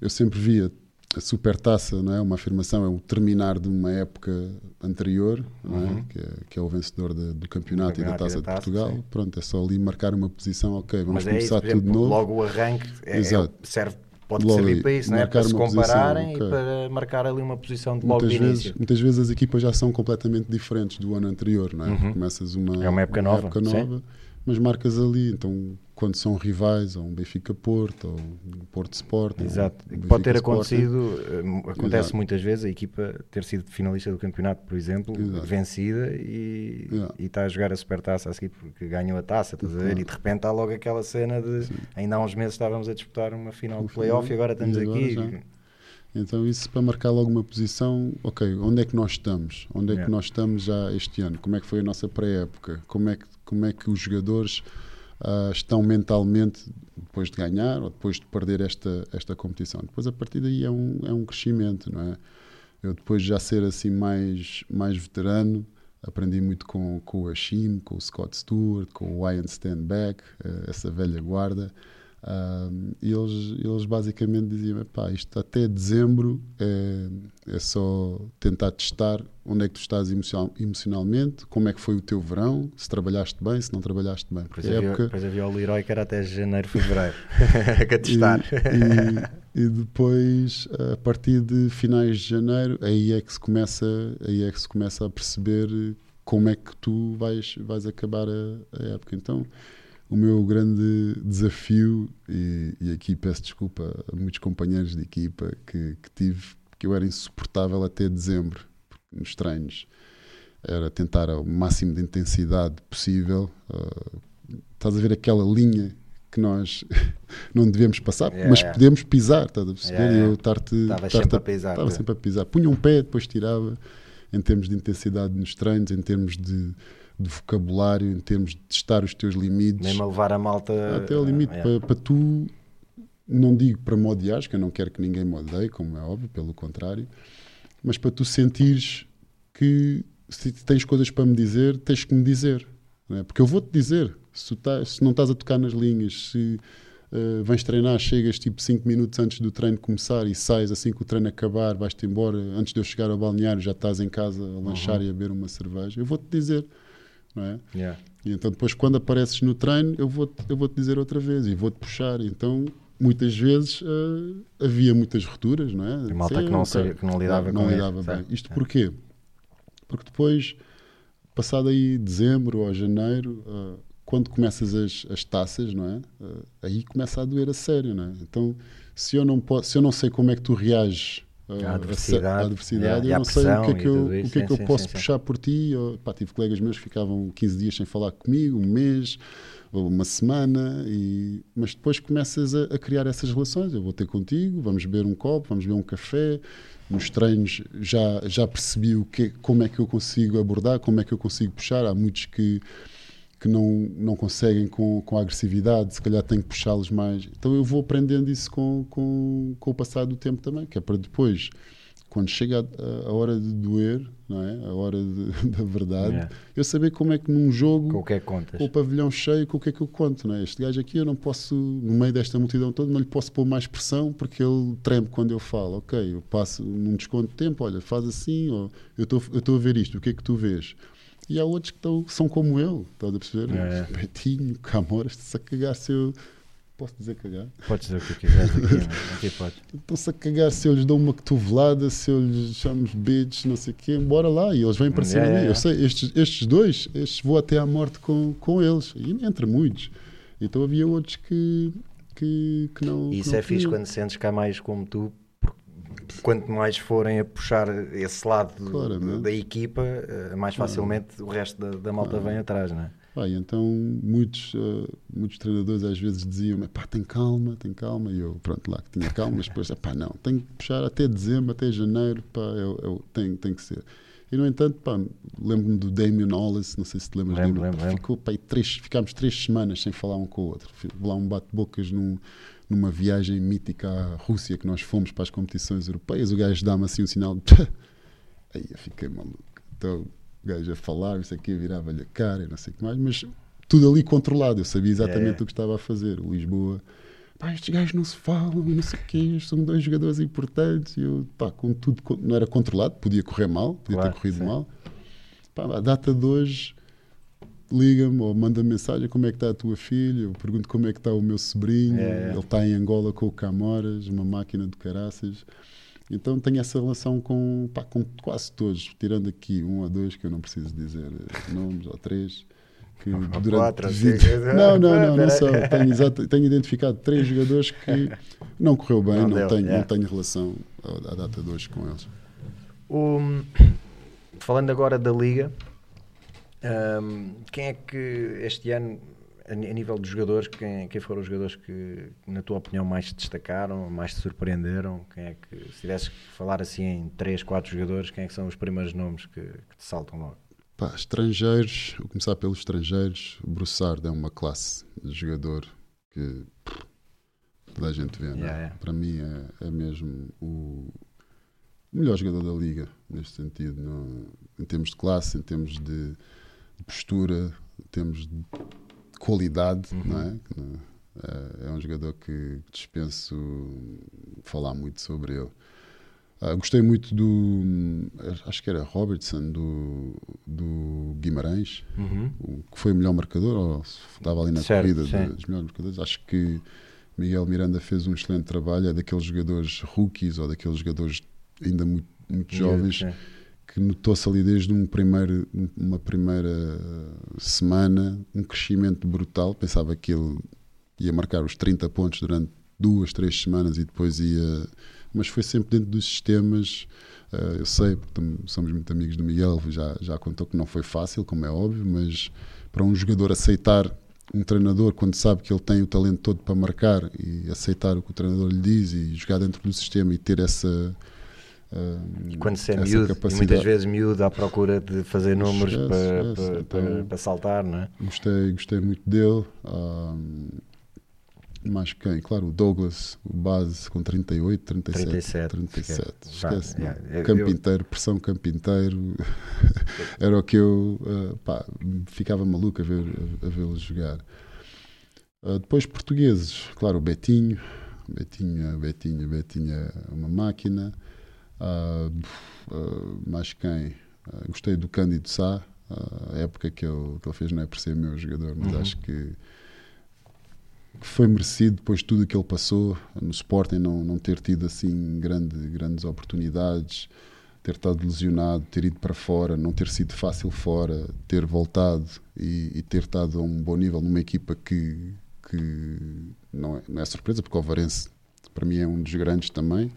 eu sempre via a supertaça, não é? Uma afirmação é o terminar de uma época anterior, é? Uhum. Que, é que é o vencedor de, do campeonato, e da Taça, de Portugal. Sim. Pronto, é só ali marcar uma posição, ok, vamos Mas é começar isso, tudo de novo. Logo o arranque é, é, serve pode logo servir para isso, não é? para se compararem posição, okay. e para marcar ali uma posição de logo muitas de vezes, Muitas vezes as equipas já são completamente diferentes do ano anterior, não é? Uhum. Começas uma, é uma época uma nova, época nova mas marcas ali. Então, quando são rivais, ou um Benfica-Porto, ou um Porto-Sport. Exato. Um Pode ter acontecido, eh, acontece Exato. muitas vezes, a equipa ter sido finalista do campeonato, por exemplo, Exato. vencida e, e está a jogar a supertaça a seguir porque ganhou a taça, estás claro. a ver? E de repente há logo aquela cena de Sim. ainda há uns meses estávamos a disputar uma final de playoff e agora estamos agora aqui. Já. Então, isso para marcar logo uma posição, ok, onde é que nós estamos? Onde é yeah. que nós estamos já este ano? Como é que foi a nossa pré-época? Como, é que, como é que os jogadores uh, estão mentalmente depois de ganhar ou depois de perder esta, esta competição? Depois, a partir daí, é um, é um crescimento, não é? Eu, depois de já ser assim mais, mais veterano, aprendi muito com, com o Ashim, com o Scott Stewart, com o Ian Stanback, uh, essa velha guarda. E eles, eles basicamente diziam: pá, isto até dezembro é, é só tentar testar onde é que tu estás emocional, emocionalmente, como é que foi o teu verão, se trabalhaste bem, se não trabalhaste bem. Depois, havia, época... depois havia o Leroy que era até janeiro, fevereiro, a testar. E, e, e, depois, a partir de finais de janeiro, aí é que se começa, aí é que se começa a perceber como é que tu vais, vais acabar a, a época. Então o meu grande desafio, e, e, aqui peço desculpa a muitos companheiros de equipa que, que tive, que eu era insuportável até dezembro nos treinos, era tentar ao máximo de intensidade possível. Uh, estás a ver aquela linha que nós não devemos passar, yeah, mas yeah. podemos pisar, estás a perceber? Yeah, eu estar-te. Estava sempre a pisar. Estava sempre a pisar. Punha um pé, depois tirava, em termos de intensidade nos treinos, em termos de de vocabulário, em termos de testar os teus limites. Mesmo a levar a malta. Até ao limite, é. para, para tu, não digo para me odiares, que eu não quero que ninguém me odeie, como é óbvio, pelo contrário, mas para tu sentires que se tens coisas para me dizer, tens que me dizer. É? Porque eu vou-te dizer, se, tá, se, não estás a tocar nas linhas, se uh, vens treinar, chegas tipo 5 minutos antes do treino começar e sais assim que o treino acabar, vais-te embora, antes de eu chegar ao balneário já estás em casa a lanchar uhum. e a beber uma cerveja, eu vou-te dizer não é? Yeah. E então depois quando apareces no treino eu vou eu vou te dizer outra vez e vou te puxar. Então muitas vezes uh, havia muitas rupturas, não é? E malta Sim, que, não sabia, que não lidava não com lidava isso, bem. Isto porquê? Porque depois passado aí dezembro ou janeiro uh, quando começas as, as taças, não é? Uh, aí começa a doer a sério, não é? Então se eu não posso, se eu não sei como é que tu reages a adversidade, a, adversidade. eu não sei o que é que eu, o que é que eu sim, posso sim, puxar por ti. Eu, pá, tive colegas meus que ficavam 15 dias sem falar comigo, um mês, ou uma semana, e, mas depois começas a, a, criar essas relações. Eu vou ter contigo, vamos beber um copo, vamos beber um café. Nos treinos já, já percebi o que, como é que eu consigo abordar, como é que eu consigo puxar. Há muitos que que não, não conseguem com, com agressividade, se calhar tenho que puxá-los mais. Então eu vou aprendendo isso com, com, com o passar do tempo também, que é para depois, quando chega a, a hora de doer, não é? a hora de, da verdade, yeah. eu saber como é que num jogo, com o, que é que contas? com o pavilhão cheio, com o que é que eu conto. Não é? Este gajo aqui eu não posso, no meio desta multidão toda, não lhe posso pôr mais pressão porque ele treme quando eu falo. Ok, eu passo num desconto de tempo, olha, faz assim, ou eu estou a ver isto, o que é que tu vês? E há outros que tão, são como eu, estás a perceber? É. Betinho, Camoras, estão-se a cagar se eu. Posso dizer cagar? Podes dizer o que quiseres aqui, pode. Estão-se a cagar se eu lhes dou uma cotovelada, se eu lhes chamo bitch, não sei o quê, bora lá. E eles vêm para cima de mim. Eu sei, estes, estes dois, estes vou até à morte com, com eles. E entre muitos. Então havia outros que, que, que não. E isso não é fixe quando sentes que há mais como tu quanto mais forem a puxar esse lado claro, do, da equipa, eh, mais facilmente o resto da, da malta vem atrás, não é? Ah, então muitos, uh, muitos treinadores às vezes diziam pá, tem calma, tem calma, e eu, pronto, lá que tinha calma, mas depois, pá, não, tenho que puxar até dezembro, até janeiro, pá, eu, eu, tem, tem que ser. E no entanto, pá, lembro-me do Damien Hollis, não sei se te lembras lembro, dele, lembro, ficou, pá, três, ficámos três semanas sem falar um com o outro, lá um bate-bocas num numa viagem mítica à Rússia que nós fomos para as competições europeias, o gajo dá-me assim um sinal de. Aí eu fiquei maluco. Então o gajo a falar, isso aqui virava-lhe a cara não sei o que mais, mas tudo ali controlado. Eu sabia exatamente é. o que estava a fazer. O Lisboa, pá, estes gajos não se falam e não sei o quê, são dois jogadores importantes. E eu, pá, com tudo, não era controlado, podia correr mal, podia claro, ter corrido sim. mal. Pá, a data de hoje liga-me ou manda mensagem como é que está a tua filha, eu pergunto como é que está o meu sobrinho, é, é. ele está em Angola com o Camoras, uma máquina de caraças. Então tenho essa relação com, pá, com quase todos, tirando aqui um ou dois que eu não preciso dizer nomes, ou três. Que durante Quatro, não, não, não, não só. Tenho, exato, tenho identificado três jogadores que não correu bem, não, não tenho, é. não tenho relação à, data de hoje com eles. Um, falando agora da Liga, um, quem é que este ano, a nível de jogadores, quem, quem foram os jogadores que, na tua opinião, mais te destacaram, mais te surpreenderam? Quem é que, se tivesse que falar assim em 3, 4 jogadores, quem é que são os primeiros nomes que, que te saltam logo? Pá, estrangeiros, vou começar pelos estrangeiros. O Broussard é uma classe de jogador que pff, toda a gente vê. É? Yeah, yeah. Para mim é, é mesmo o melhor jogador da liga, neste sentido, em termos de classe, em termos de postura, temos qualidade, uhum. não é? É, é um jogador que dispenso falar muito sobre ele. Uh, gostei muito do. Acho que era Robertson, do, do Guimarães, Uhum. o que foi o melhor marcador, ou estava ali na Certo, corrida dos melhores marcadores. Acho que Miguel Miranda fez um excelente trabalho. É daqueles jogadores rookies ou daqueles jogadores ainda muito, muito jovens. Que notou-se ali desde um primeiro, uma primeira semana um crescimento brutal. Pensava que ele ia marcar os 30 pontos durante duas, três semanas e depois ia. Mas foi sempre dentro dos sistemas. eh, eu sei, porque somos muito amigos do Miguel, já, já contou que não foi fácil, como é óbvio, mas para um jogador aceitar um treinador quando sabe que ele tem o talento todo para marcar e aceitar o que o treinador lhe diz e jogar dentro do sistema e ter essa. Eh, Quando se é miúdo, e capacidade. muitas vezes miúdo à procura de fazer números Esquece, para, esquece. para, Então- para- para saltar, não é? Gostei, gostei muito dele. Ahm, mais quem? Claro, o Douglas, o base com 38, 37. 37, 37. esquece. Esquece. Pá, yeah, campo eu- inteiro, pressão campo inteiro. Era o que eu ah, pá, ficava maluco a ver a, a vê-lo jogar. Ah, depois portugueses, claro, o Betinho. Betinho, Betinho, Betinho é uma máquina. Ah, mais quem? Ah, gostei do Cândido Sá. A época que ele, que ele fez não é por ser meu jogador, mas Uhum. acho que foi merecido depois de tudo o que ele passou no Sporting, não, não ter tido assim grande, grandes oportunidades, ter estado lesionado, ter ido para fora, não ter sido fácil fora, ter voltado e, e ter estado a um bom nível numa equipa que, que não, é, não é surpresa, porque o Varense para mim é um dos grandes também.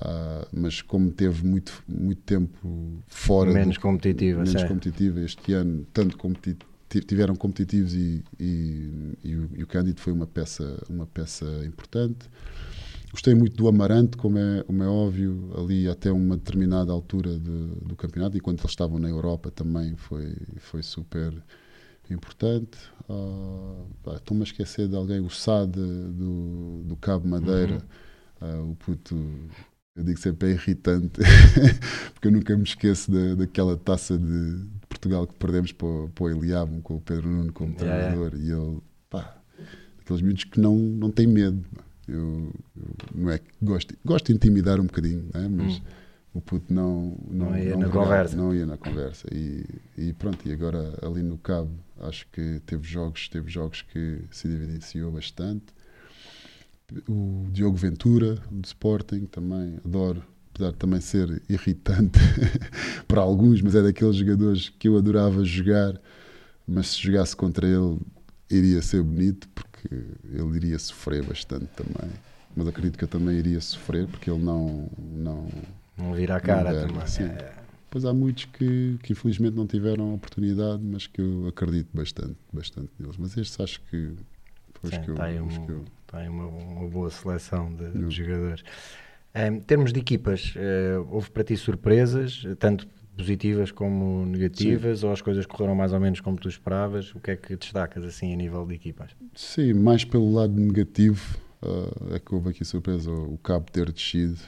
Ah, mas como teve muito, muito tempo fora Menos do- competitiva, menos competitiva este ano, tanto competi ti- tiveram competitivos e, e, e o, e o Cândido foi uma peça, uma peça importante. Gostei muito do Amarante, como é, como é óbvio, ali até uma determinada altura de- do campeonato, enquanto eles estavam na Europa também foi, foi super importante. Pá, Estou-me a esquecer de alguém, o Sade do, do Cabo Madeira, Ah, o puto, eu digo sempre é irritante, porque eu nunca me esqueço da, daquela taça de, de Portugal que perdemos para, o- para o Eliabum com o Pedro Nuno como yeah. treinador e ele, pá, aqueles miúdos que não, não têm medo. Eu, eu não é que gosto, gosto de intimidar um bocadinho, né? mas Hum. o puto não, Não ia na regala, conversa. Não ia na conversa. E, e pronto, e agora ali no Cabo, acho que teve jogos, teve jogos que se evidenciou bastante. O Diogo Ventura, do Sporting, também adoro, apesar de também ser irritante para alguns, mas é daqueles jogadores que eu adorava jogar, mas se jogasse contra ele iria ser bonito, porque ele iria sofrer bastante também. Mas acredito que eu também iria sofrer, porque ele não, não, Não vira a cara Não também. sim. É, Pois há muitos que, que infelizmente não tiveram oportunidade, mas que eu acredito bastante, bastante neles. Mas estes acho que os sim, que eu. aí, os um- que eu- aí uma, uma boa seleção de, de jogadores. Em termos de equipas, eh, houve para ti surpresas, eh, tanto positivas como negativas, ou as coisas correram mais ou menos como tu esperavas? O que é que destacas assim a nível de equipas? Sim, mais pelo lado negativo ah, é que houve aqui surpresa. O Cabo ter descido,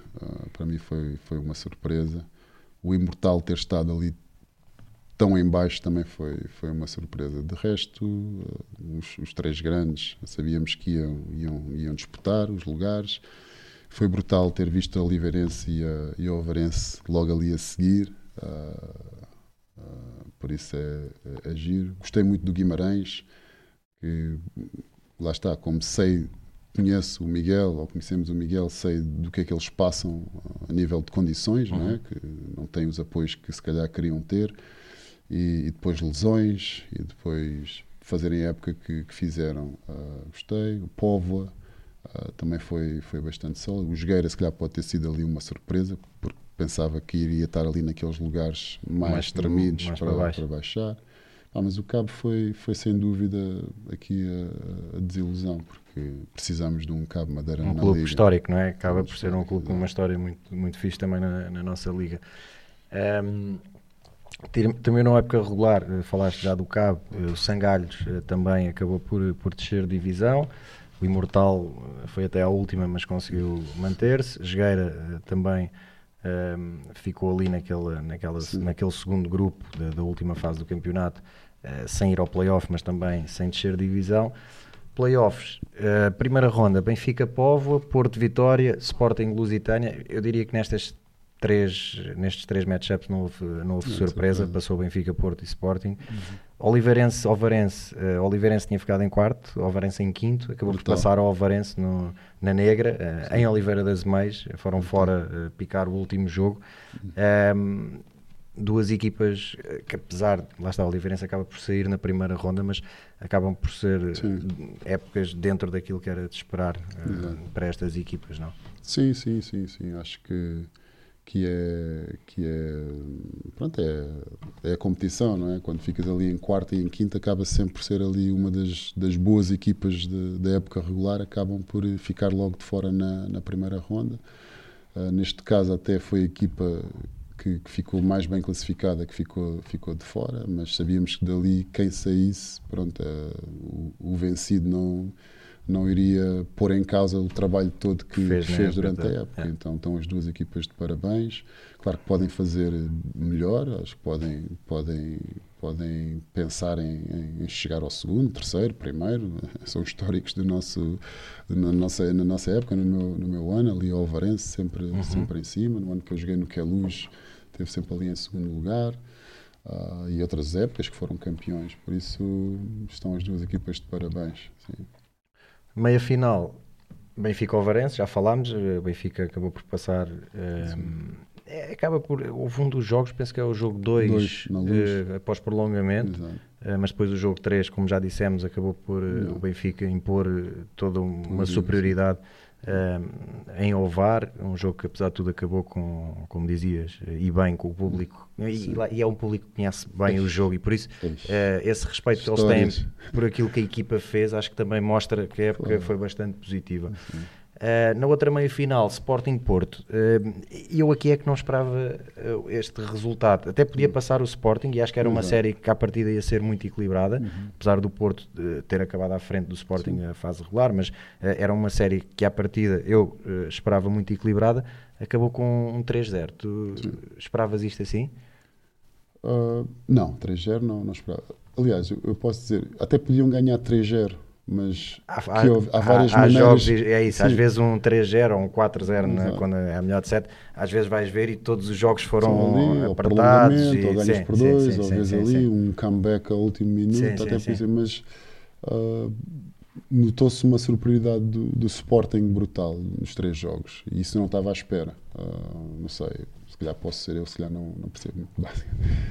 para mim foi, foi uma surpresa. O Imortal ter estado ali tão em baixo também foi, foi uma surpresa. De resto, ah, os, os três grandes sabíamos que iam, iam, iam disputar os lugares. Foi brutal ter visto a Oliveirense e a, e a Ovarense logo ali a seguir. ah, ah, por isso é, é, é giro. Gostei muito do Guimarães, que lá está, como sei, conheço o Miguel, ou conhecemos o Miguel, sei do que é que eles passam a nível de condições, não é? que não têm os apoios que se calhar queriam ter, e, e depois lesões, e depois fazerem a época que, que fizeram. Ah, gostei. O Póvoa ah, também foi, foi bastante sólido. O Jogueira, se calhar, pode ter sido ali uma surpresa, porque pensava que iria estar ali naqueles lugares mais, Mais- tremidos mais para, para baixo. para baixar. Ah, mas o Cabo foi, foi sem dúvida aqui a, a desilusão, porque precisamos de um Cabo Madeira Um na clube Liga. histórico, não é? Acaba Clube por ser um clube com uma história muito, muito fixe também na, na nossa liga. Ter- também na época regular, eh, falaste já do Cabo, eh, o Sangalhos eh, também acabou por, por descer divisão. O Imortal foi até à última, mas conseguiu manter-se. Jogueira também ahm, ficou ali naquele, naquela, Sim. naquele segundo grupo da, da última fase do campeonato, eh, sem ir ao playoff, mas também sem descer divisão. Playoffs, uh, primeira ronda, Benfica Póvoa, Porto Vitória, Sporting Lusitânia. Eu diria que nestas três, nestes três matchups não houve, não houve não, surpresa, passou Benfica, Porto e Sporting. Uhum. Oliverense, Ovarense, uh, Oliverense tinha ficado em quarto, Ovarense em quinto, acabou por passar ao Ovarense no, na Negra, uh, em Oliveira das Meias, foram fora uh, picar o último jogo. Um, ehm, duas equipas que apesar, de, lá está, o Oliveirense acaba por sair na primeira ronda, mas acabam por ser sim. épocas dentro daquilo que era de esperar para estas equipas, não? Sim, sim, sim, sim, acho que que é que é pronto é, é a competição não é? Quando ficas ali em quarta e em quinta acaba sempre por ser ali uma das, das boas equipas da época regular acabam por ficar logo de fora na, na primeira ronda. Uh, neste caso até foi a equipa que, que, ficou mais bem classificada que ficou ficou de fora mas sabíamos que dali quem saísse pronto uh, o, o vencido não não iria pôr em causa o trabalho todo que fez, fez durante a época. É. Então estão as duas equipas de parabéns. Claro que podem fazer melhor, acho que podem, podem, podem pensar em, em chegar ao segundo, terceiro, primeiro. São históricos do nosso, na, nossa, na nossa época, no meu, no meu ano, ali ao Alvarense, sempre, uhum. sempre em cima. No ano que eu joguei no Queluz, teve sempre ali em segundo lugar. Uh, e outras épocas que foram campeões. Por isso estão as duas equipas de parabéns. Sim. Meia final, Benfica Ovarense, já falámos, o eh, Benfica acabou por passar. Um, é, acaba por. Houve um dos jogos, penso que é o jogo 2, uh, eh, após prolongamento, uh, mas depois o jogo 3, como já dissemos, acabou por uh, o Benfica impor toda uma superioridade em Ovar, um jogo que apesar de tudo acabou com, como dizias, e bem com o público, e, e, é um público que conhece bem o jogo e por isso uh, esse respeito que eles têm por aquilo que a equipa fez, acho que também mostra que a época foi bastante positiva. Uh, na outra meia-final, Sporting Porto, uh, eu aqui é que não esperava uh, este resultado. Até podia passar o Sporting e acho que era uma Exato. série que à partida ia ser muito equilibrada, uhum. apesar do Porto ter acabado à frente do Sporting Sim. a fase regular, mas era uma série que à partida eu esperava muito equilibrada. Acabou com um 3-0. Tu Sim. esperavas isto assim? não, 3-0 não, não esperava. Aliás, eu, eu posso dizer, até podiam ganhar 3-0 mas há, há, há várias há, maneiras. Jogos, é isso, sim. às vezes um 3-0 ou um 4-0 né, quando é a melhor de 7, às vezes vais ver e todos os jogos foram ali, apertados. Ou, e, ou ganhas sim, por dois, sim, ou vezes ali um comeback ao último minuto, até por isso, mas uh, notou-se uma superioridade do, do Sporting brutal nos três jogos e isso não estava à espera. Uh, não sei, se calhar posso ser eu, se calhar não, não percebo muito básico.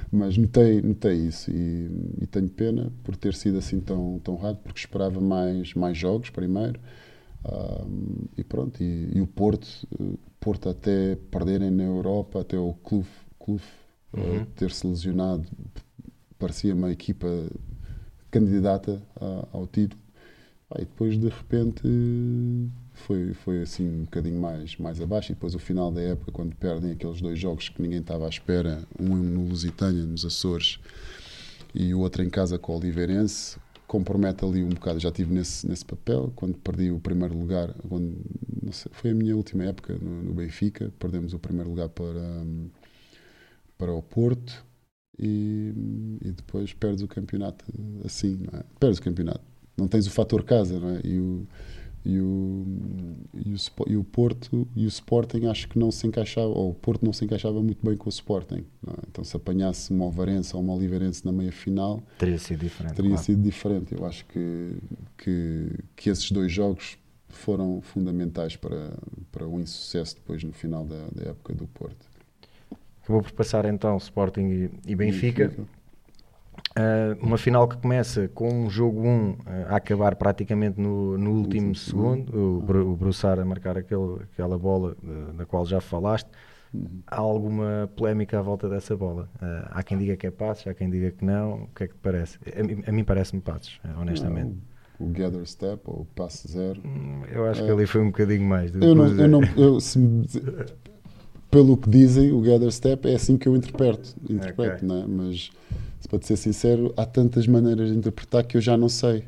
Mas notei, notei isso e, e, tenho pena por ter sido assim tão, tão rápido, porque esperava mais, mais jogos primeiro. Um, e pronto, e, e, o Porto, Porto até perderem na Europa, até o Clube, clube uhum. uh, ter se lesionado, parecia uma equipa candidata a, ao título. Ah, e depois de repente foi, foi assim um bocadinho mais, mais abaixo. E depois o final da época, quando perdem aqueles dois jogos que ninguém estava à espera, um no Lusitânia, nos Açores, e o outro em casa com o Oliveirense, compromete ali um bocado. Já estive nesse, nesse papel, quando perdi o primeiro lugar, quando, sei, foi a minha última época no, no, Benfica, perdemos o primeiro lugar para, para o Porto. E, e depois perdes o campeonato assim, não é? Perdes o campeonato. Não tens o fator casa, não é? E o, e o, e o, e o Porto e o Sporting acho que não se encaixava, ou o Porto não se encaixava muito bem com o Sporting. É? Então, se apanhasse uma Alvarense ou uma Oliveirense na meia final, teria sido diferente. Teria claro. sido diferente. Eu acho que, que, que esses dois jogos foram fundamentais para, para o insucesso depois no final da, da época do Porto. Acabou por passar então Sporting e, e Benfica. Benfica. Uh, uma final que começa com um jogo 1 um, uh, a acabar praticamente no, no último segundo, o, o Broussard a marcar aquele, aquela bola uh, da qual já falaste. Uhum. Há alguma polémica à volta dessa bola? há quem diga que é passos, há quem diga que não. O que é que te parece? A, a mim parece-me passos, honestamente. Não, o gather step ou o passe zero. Hum, eu acho que ali foi um bocadinho mais. Eu não, eu não eu, se me, pelo que dizem, o gather step é assim que eu interpreto, interpreto okay. não é? mas para te ser sincero, há tantas maneiras de interpretar que eu já não sei.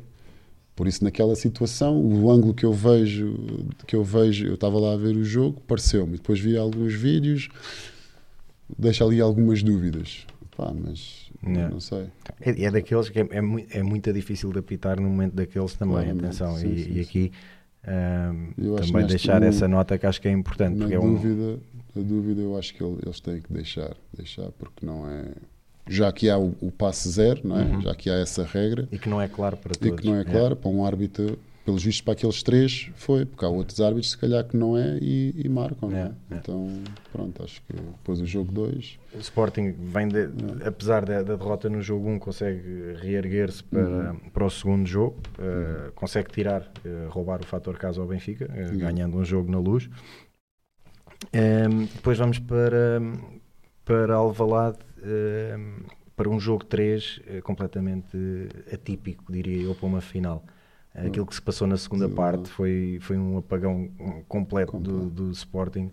Por isso, naquela situação, o ângulo que eu vejo, que eu vejo, eu estava lá a ver o jogo, pareceu-me. Depois vi alguns vídeos, deixa ali algumas dúvidas. Pá, mas Yeah. não sei. É, é daqueles que é, é, mui- é muito difícil de apitar no momento daqueles também, Claramente, atenção. sim, e, sim, e aqui acho também deixar no- essa nota que acho que é importante, Na porque é um, dúvida, na dúvida, eu acho que ele- eles têm que deixar, deixar, porque não é. Já que há o, o passe zero, não é? Uhum. Já que há essa regra, e que não é claro para e todos. que não é claro, para um árbitro, pelos vistos para aqueles três, foi, porque há outros árbitros, se calhar, que não é e, e marcam, não é? É, é. Então, pronto, acho que depois o jogo 2. O Sporting vem de- apesar da, da derrota no jogo 1, consegue reerguer-se para, Uhum. para o segundo jogo, eh, consegue tirar, eh, roubar o fator casa ao Benfica, Uhum. ganhando um jogo na luz. Ehm, depois vamos para, para Alvalade, para um jogo 3 eh, completamente atípico, diria eu, para uma final. Aquilo que se passou na segunda parte foi, foi um apagão completo do, do Sporting.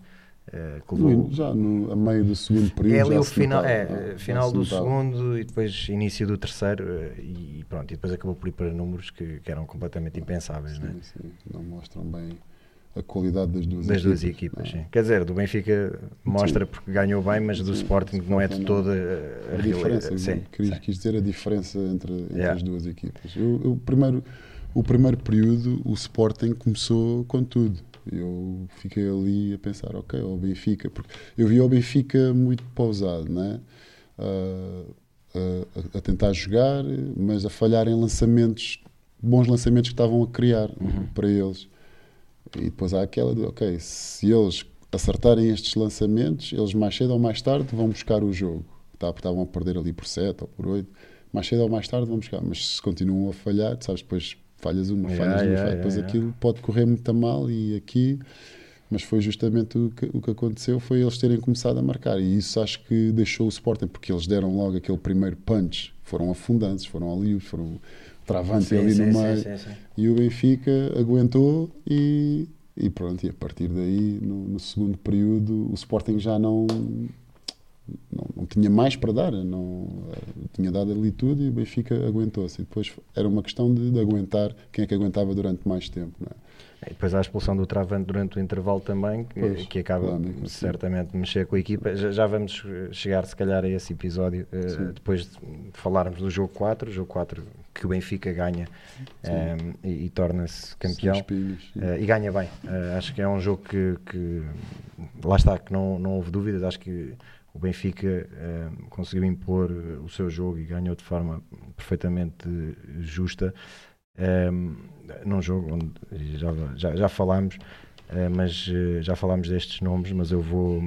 que levou- Já no, a meio do segundo período. é ali o final, notava, é, final do segundo e depois início do terceiro eh, e pronto, e depois acabou por ir para números que, que eram completamente impensáveis, né? Sim, sim, não mostram bem a qualidade das duas Das equipas. duas equipas, é? sim. Quer dizer, do Benfica mostra porque ganhou bem, mas do Sim, Sporting não é de toda a, A diferença. Sim, quis, sim. quis dizer a diferença entre, entre Yeah. as duas equipas. Eu, eu, primeiro, o primeiro período, o Sporting começou com tudo. Eu fiquei ali a pensar, ok, o Benfica, porque eu vi o Benfica muito pausado, né? Ah, a, a tentar jogar, mas a falhar em lançamentos, bons lançamentos que estavam a criar Uhum. para eles. E depois há aquela de, ok, se eles acertarem estes lançamentos, eles mais cedo ou mais tarde vão buscar o jogo. Tá, porque estavam a perder ali por 7 ou por 8. Mais cedo ou mais tarde vão buscar. Mas se continuam a falhar, tu sabes, depois falhas uma, Yeah, falhas uma, yeah, depois yeah, aquilo pode correr muito mal e aqui. Mas foi justamente o que, o que aconteceu, foi eles terem começado a marcar. E isso acho que deixou o Sporting, porque eles deram logo aquele primeiro punch. Foram afundantes, foram ali, foram travando Sim, ali sim, no meio. sim, sim. E o Benfica aguentou e, e pronto, e a partir daí, no, no segundo período, o Sporting já não, não, não tinha mais para dar, não, tinha dado ali tudo e o Benfica aguentou-se. E depois era uma questão de, de aguentar quem é que aguentava durante mais tempo. Não é? E depois há a expulsão do Travante durante o intervalo também, que, Pois, que acaba claro, sim. certamente de mexer com a equipa. Já, já vamos chegar, se calhar, a esse episódio, Sim. depois de falarmos do jogo 4, jogo 4 que o Benfica ganha eh, e, e torna-se campeão. Espinhos. Eh, e ganha bem. Eh, acho que é um jogo que, que- lá está, que não, não houve dúvidas. Acho que o Benfica eh, conseguiu impor o seu jogo e ganhou de forma perfeitamente justa. Eh, num jogo onde já, já, já falámos, eh, mas já falámos destes nomes, mas eu vou.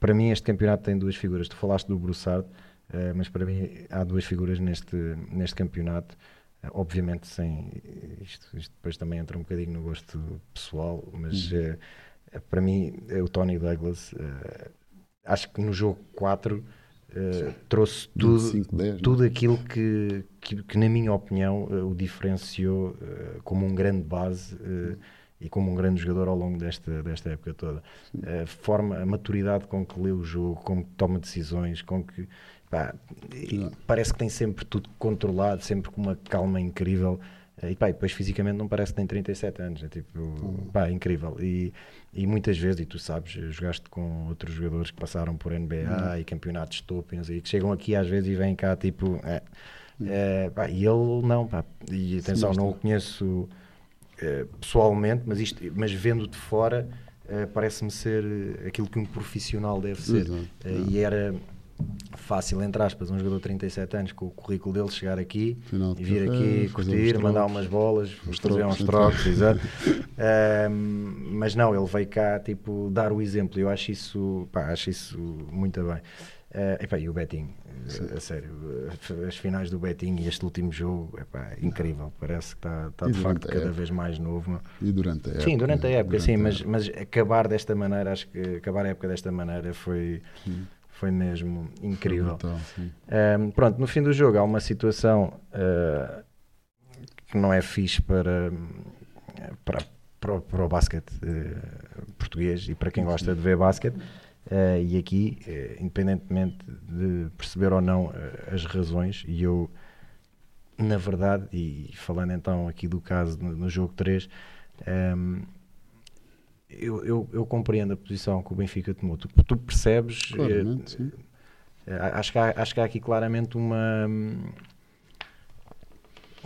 para mim, este campeonato tem duas figuras. Tu falaste do Broussard, eh, mas para mim há duas figuras neste, neste campeonato. Eh, obviamente, sem isto, isto depois também entra um bocadinho no gosto pessoal, mas eh, para mim, é o Tony Douglas. acho que no jogo 4 eh, trouxe tudo, 25, 10, não é? tudo aquilo que, que, que, na minha opinião, o diferenciou como um grande base e como um grande jogador ao longo desta, desta época toda. A forma, a maturidade com que lê o jogo, com que toma decisões, com que pá, parece que tem sempre tudo controlado, sempre com uma calma incrível. Eh, E, pá, e depois fisicamente não parece que tem 37 anos, é tipo, pá, incrível. E, e muitas vezes, e tu sabes, jogaste com outros jogadores que passaram por NBA e campeonatos de topo e não sei, que chegam aqui às vezes e vêm cá tipo, é, é, pá, e ele não, pá, e atenção, não o conheço eh, pessoalmente, mas, isto, mas vendo de fora, eh, parece-me ser aquilo que um profissional deve ser. E era fácil, entre aspas, um jogador de 37 anos com o currículo dele chegar aqui Final e vir carreira, aqui, curtir, uns mandar umas bolas, Uns fazer uns trocos, exato. Ahm, mas não, ele veio cá tipo, dar o exemplo. Eu acho isso, pá, acho isso muito bem. Epá, e o Betinho, a sério, as finais do Betinho e este último jogo, epá, incrível. Parece que está, está E de facto cada vez mais novo. E durante a época. Sim, durante a época, durante sim, a mas, época. mas acabar desta maneira, acho que acabar a época desta maneira foi, foi mesmo incrível. Brutal, sim. Um, pronto, no fim do jogo há uma situação uh, que não é fixe para, para, para, o- para o basquete uh, português e para quem gosta de ver basquete. Uh, e aqui, independentemente de perceber ou não as razões, e eu, na verdade, e falando então aqui do caso no, no jogo 3, um, eu, eu, eu compreendo a posição que o Benfica tomou. Tu, tu percebes eh, Claramente, sim. acho, que há, acho que há aqui claramente uma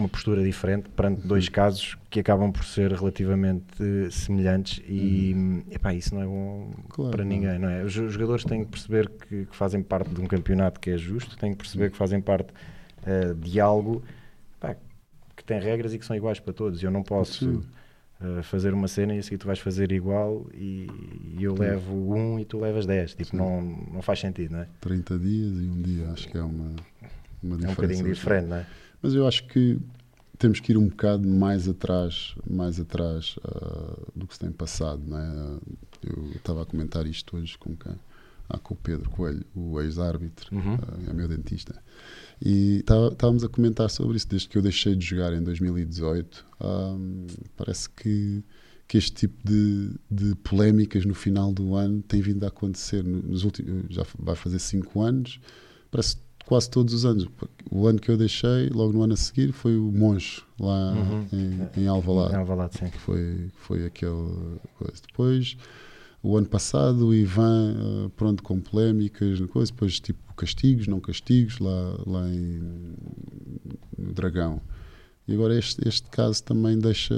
uma postura diferente perante dois uhum. casos que acabam por ser relativamente semelhantes e uhum. epá, isso não é bom claro, para ninguém, não é? Os jogadores têm que perceber que, que, fazem parte de um campeonato que é justo, têm que perceber uhum. que fazem parte uh, de algo epá, que tem regras e que são iguais para todos. Eu não posso uh, fazer uma cena e a seguir tu vais fazer igual e, e eu Sim. levo um e tu levas dez. Tipo, não, não faz sentido, não é? 30 dias e um dia, acho que é uma, uma diferença. É um bocadinho diferente, não é? Mas eu acho que temos que ir um bocado mais atrás, mais atrás uh, do que se tem passado, não é? Eu estava a comentar isto hoje com quem? Ah, com o Pedro Coelho, o ex-árbitro, uhum. uh, é meu dentista. E estávamos a comentar sobre isso desde que eu deixei de jogar em 2018. Um, parece que, que este tipo de, de polémicas no final do ano tem vindo a acontecer nos últimos. Já vai fazer cinco anos. Parece quase todos os anos. O ano que eu deixei, logo no ano a seguir, foi o Monge, lá uhum. em, em Alvalade. Em Alvalade, sim. Que foi, foi aquele coisa. Depois, o ano passado, o Ivan, eh, pronto, com polémicas, coisa. depois tipo castigos, não castigos, lá, lá em, no Dragão. E agora este, este caso também deixa,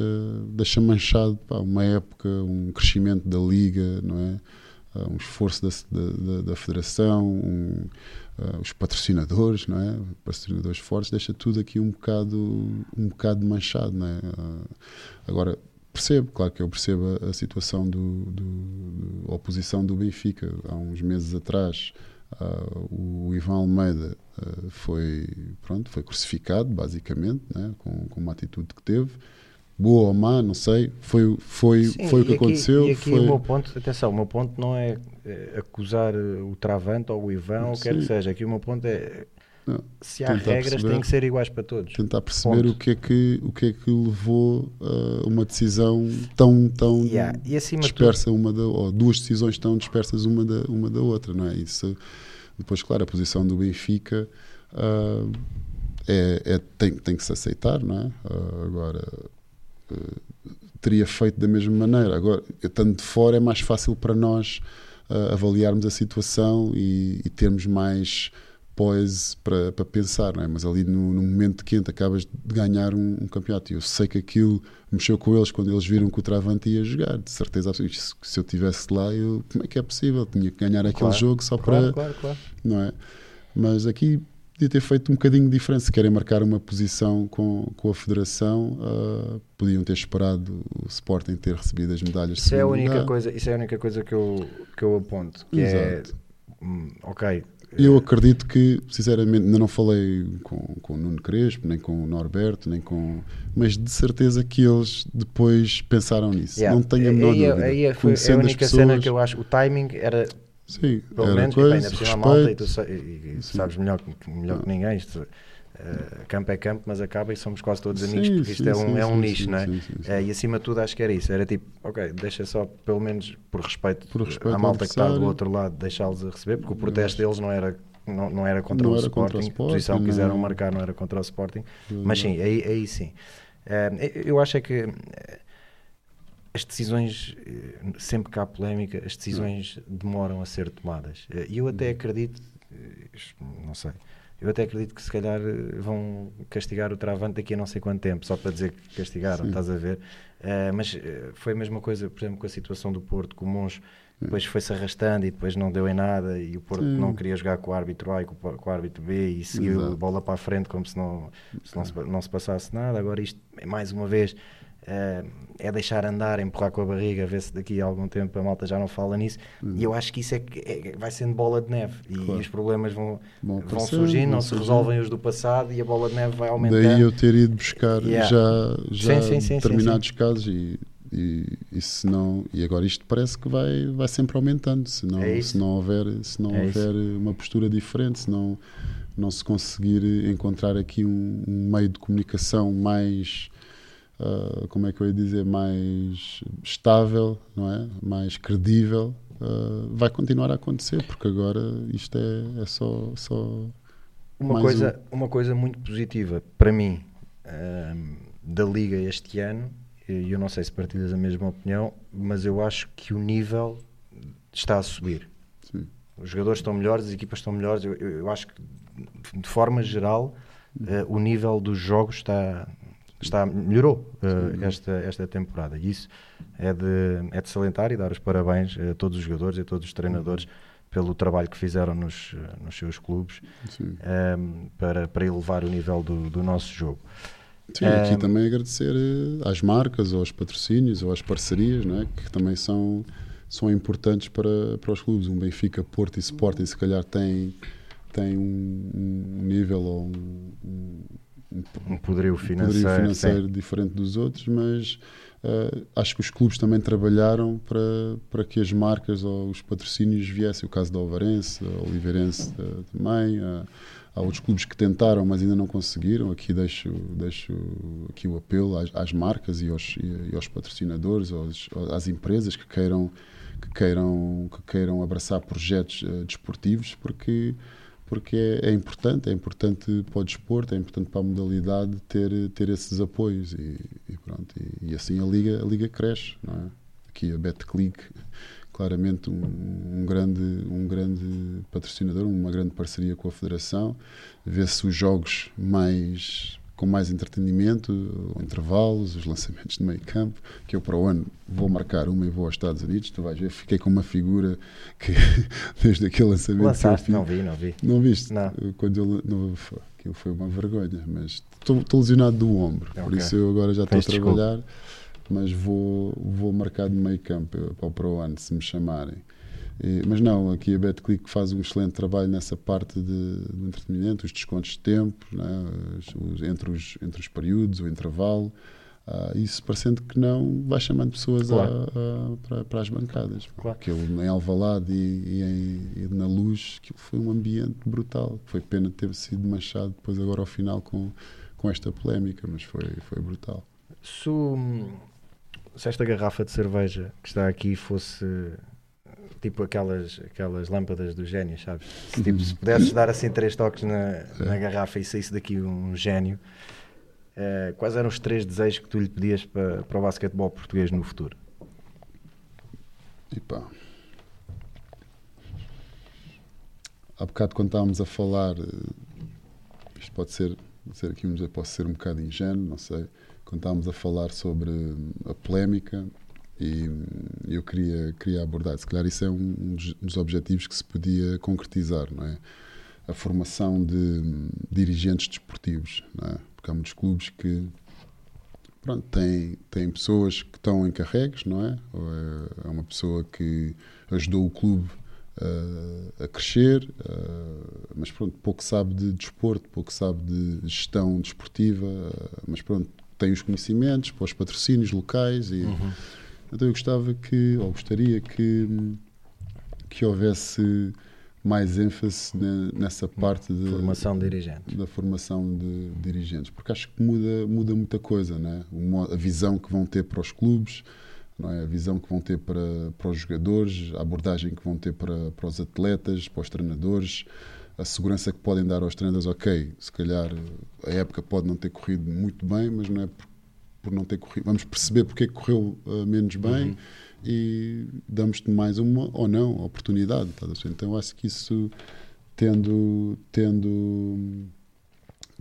deixa manchado pá, uma época, um crescimento da liga, não é? Uh, um esforço da, da, da federação, um, uh, os patrocinadores, não é? Patrocinadores fortes, deixa tudo aqui um bocado, um bocado manchado, não é? Uh, agora, percebo, claro que eu percebo a, a situação do, do, do, oposição do Benfica. Há uns meses atrás, uh, o Ivan Almeida uh, foi, pronto, foi crucificado, basicamente, né? com, com uma atitude que teve boa ou má, não sei, foi, foi, Sim, foi o que aqui, aconteceu. E aqui foi... o meu ponto, atenção, o meu ponto não é, é acusar o Travante ou o Ivan, ou quer que seja, aqui o meu ponto é não, se há regras perceber, têm que ser iguais para todos. Tentar perceber o que, é que, o que é que levou a uh, uma decisão tão, tão yeah. dispersa tudo... uma da, ou duas decisões tão dispersas uma da, uma da outra, não é? Isso, depois, claro, a posição do Benfica uh, é, é, tem, tem que se aceitar, não é? Uh, agora teria feito da mesma maneira. Agora, estando de fora, é mais fácil para nós uh, avaliarmos a situação e, e termos mais poise para, para pensar, é? mas ali no, no, momento quente acabas de ganhar um, um, campeonato. E eu sei que aquilo mexeu com eles quando eles viram que o Travante ia jogar, de certeza Se, se eu estivesse lá, eu, como é que é possível? Tinha que ganhar aquele claro, jogo só claro, para. Claro, claro. Não é? Mas aqui podia ter feito um bocadinho diferente. Se querem marcar uma posição com, com a Federação, uh, podiam ter esperado o Sporting ter recebido as medalhas isso é a única lugar. coisa Isso é a única coisa que eu, que eu aponto. Que é, Exato. é, ok. Eu acredito que, sinceramente, ainda não falei com, com o Nuno Crespo, nem com o Norberto, nem com. Mas de certeza que eles depois pensaram nisso. Yeah. Não tenho a menor dúvida. Aí foi a única pessoas, cena que eu acho. O timing era Sim, pelo menos, coisa, ainda por cima malta, e tu e, e sabes melhor, melhor que ninguém. Isto, uh, campo é campo, mas acaba e somos quase todos amigos, sim, porque isto sim, é um, é um nicho, não é? Uh, e acima de tudo, acho que era isso. Era tipo, ok, deixa só, pelo menos por respeito, por respeito à malta que está do outro lado, deixá-los a receber, porque o protesto deles não era não, não era contra, não o, era Sporting, contra o Sporting, a posição que quiseram marcar não era contra o Sporting, mas sim, aí, aí sim. Uh, eu acho é que as decisões, eh, sempre que há polémica, as decisões demoram a ser tomadas. Eh, e eu até uhum. acredito, eh, não sei, eu até acredito que se calhar vão castigar o Travante daqui a não sei quanto tempo, só para dizer que castigaram, Sim. estás a ver? Uh, mas foi a mesma coisa, por exemplo, com a situação do Porto, com o Monge, depois foi-se arrastando e depois não deu em nada e o Porto Sim. não queria jogar com o árbitro A e com, com o árbitro B e seguiu Exato. a bola para a frente como se não, se não, se, não se passasse nada. Agora isto, mais uma vez Uh, é deixar andar, empurrar com a barriga, ver se daqui a algum tempo a malta já não fala nisso. Uhum. E eu acho que isso é, que é, vai sendo bola de neve e, claro. os problemas vão, vão, vão surgindo, não se resolvem os do passado e a bola de neve vai aumentando. Daí eu ter ido buscar yeah. já, já sim, sim, sim, determinados casos e, e, e, se não, e agora isto parece que vai, vai sempre aumentando. Se não, é se não houver, se não é houver uma postura diferente, se não, não se conseguir encontrar aqui um, um meio de comunicação mais uh, como é que eu ia dizer, mais estável, não é? mais credível, uh, vai continuar a acontecer, porque agora isto é, é só, só uma coisa, um. uma coisa muito positiva para mim uh, da Liga este ano, e eu não sei se partilhas a mesma opinião, mas eu acho que o nível está a subir. Sim. os jogadores estão melhores, as equipas estão melhores. Eu, eu, eu acho que, de forma geral, uh, o nível dos jogos está, está melhorou uh, esta, esta temporada. E isso é de, é de salientar e dar os parabéns a todos os jogadores e a todos os treinadores pelo trabalho que fizeram nos, nos seus clubes um, ehm, para, para elevar o nível do, do nosso jogo. Sim, um, aqui ehm, também agradecer eh, às marcas, aos patrocínios, ou às parcerias, não é? que também são, são importantes para, para os clubes. Um Benfica, Porto e Sporting, se calhar, tem, tem um, um nível ou um, um poderio financeiro, poderio financeiro diferente dos outros, mas uh, acho que os clubes também trabalharam para, para que as marcas ou os patrocínios viessem. O caso da Alvarense, a Oliveirense uh, também. Uh, há outros clubes que tentaram, mas ainda não conseguiram. Aqui deixo, deixo aqui o apelo às, às marcas e aos, e, aos patrocinadores, aos, às empresas que queiram, que queiram, que queiram abraçar projetos desportivos, porque porque é, é, importante, é importante para o desporto, é importante para a modalidade ter, ter esses apoios e, e pronto, e, e, assim a liga, a liga cresce, não é? Aqui a BetClick, claramente um, um, grande, um grande patrocinador, uma grande parceria com a Federação, vê-se os jogos mais com mais entretenimento, intervalos, os lançamentos de meio campo, que eu para o ano vou marcar uma e vou aos Estados Unidos, tu vais ver, fiquei com uma figura que desde aquele lançamento Lançaste, não vi, não vi. Não viste? Não. Quando eu, não, aquilo foi uma vergonha, mas estou lesionado do ombro, okay. por isso eu agora já estou a trabalhar, desculpa. mas vou, vou marcar de meio campo para o ano, se me chamarem. Mas não, aqui a BetClick faz um excelente trabalho nessa parte de, do entretenimento, os descontos de tempo, né, entre, os, entre os períodos, o intervalo. Uh, isso parecendo que não vai chamando pessoas claro. a, a, para, para, as bancadas. Claro. Aquilo em Alvalade e, e, e na luz, que foi um ambiente brutal. Foi pena ter sido manchado depois agora ao final com, com esta polémica, mas foi, foi brutal. Se, se esta garrafa de cerveja que está aqui fosse tipo aquelas, aquelas lâmpadas do gênio, sabes? Se, tipo, se pudesses dar assim três toques na, na garrafa e saísse daqui um gênio, uh, quais eram os três desejos que tu lhe pedias para, para o basquetebol português no futuro? E pá. Há bocado quando estávamos a falar, eh, isto pode ser, pode ser aqui, ser um bocado ingênuo, não sei, quando estávamos a falar sobre a polémica, e eu queria, queria abordar, se calhar isso é um dos objetivos que se podia concretizar, não é? A formação de dirigentes desportivos, não é? Porque há muitos clubes que pronto, têm, têm pessoas que estão em carregos, não é? Ou é, é uma pessoa que ajudou o clube uh, a crescer, uh, mas pronto, pouco sabe de desporto, pouco sabe de gestão desportiva, uh, mas pronto, tem os conhecimentos para os patrocínios locais e. Uhum então eu gostava que, ou gostaria que, que houvesse mais ênfase nessa parte de, formação de dirigentes. da formação de dirigentes, porque acho que muda, muda muita coisa, né? a visão que vão ter para os clubes, não é? a visão que vão ter para, para os jogadores, a abordagem que vão ter para, para os atletas, para os treinadores, a segurança que podem dar aos treinadores, ok, se calhar a época pode não ter corrido muito bem, mas não é por não ter corrido. Vamos perceber porque é que correu uh, menos bem uhum. e damos-te mais uma ou não oportunidade. Tá? Então acho que isso tendo tendo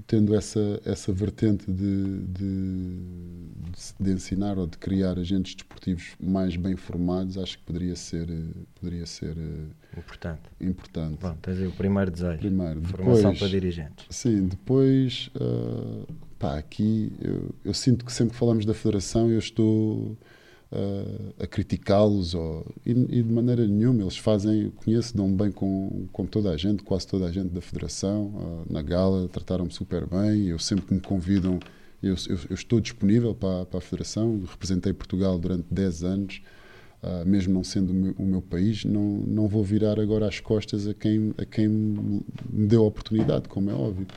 tendo essa essa vertente de, de, de, ensinar ou de criar agentes desportivos mais bem formados acho que poderia ser poderia ser uh, importante. importante. Bom, tens aí o primeiro desejo. Primeiro formação depois, para dirigentes. Sim depois uh, pá, aqui eu, eu, sinto que sempre que falamos da Federação eu estou uh, a criticá-los e, e, de maneira nenhuma eles fazem, conheço, dão bem com, com toda a gente, quase toda a gente da Federação, uh, na gala trataram-me super bem, eu sempre que me convidam eu, eu, eu estou disponível para, para, a Federação, representei Portugal durante 10 anos, uh, mesmo não sendo o meu, o meu, país, não, não vou virar agora as costas a quem, a quem me deu a oportunidade, como é óbvio.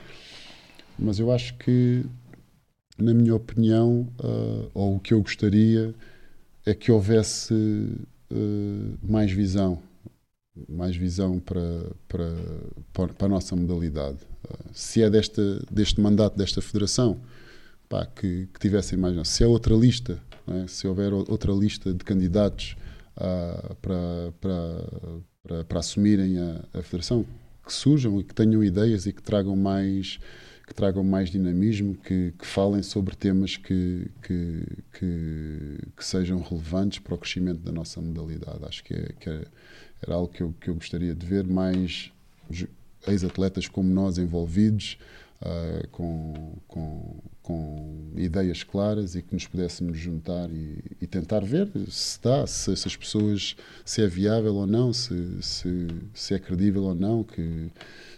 Mas eu acho que, na minha opinião, uh, ou o que eu gostaria, é que houvesse uh, mais visão, mais visão para, para, para a nossa modalidade. Uh, se é desta, deste mandato desta federação, pá, que, que tivessem mais. Se é outra lista, é? se houver outra lista de candidatos para, para, para, para assumirem a, a federação, que surjam e que tenham ideias e que tragam mais que tragam mais dinamismo, que, que falem sobre temas que, que, que, que, sejam relevantes para o crescimento da nossa modalidade. Acho que, é, que é, era algo que eu, que eu gostaria de ver mais ex-atletas como nós envolvidos, uh, com, com, com, ideias claras e que nos pudéssemos juntar e, e tentar ver se está, se essas pessoas, se é viável ou não, se, se, se é credível ou não, que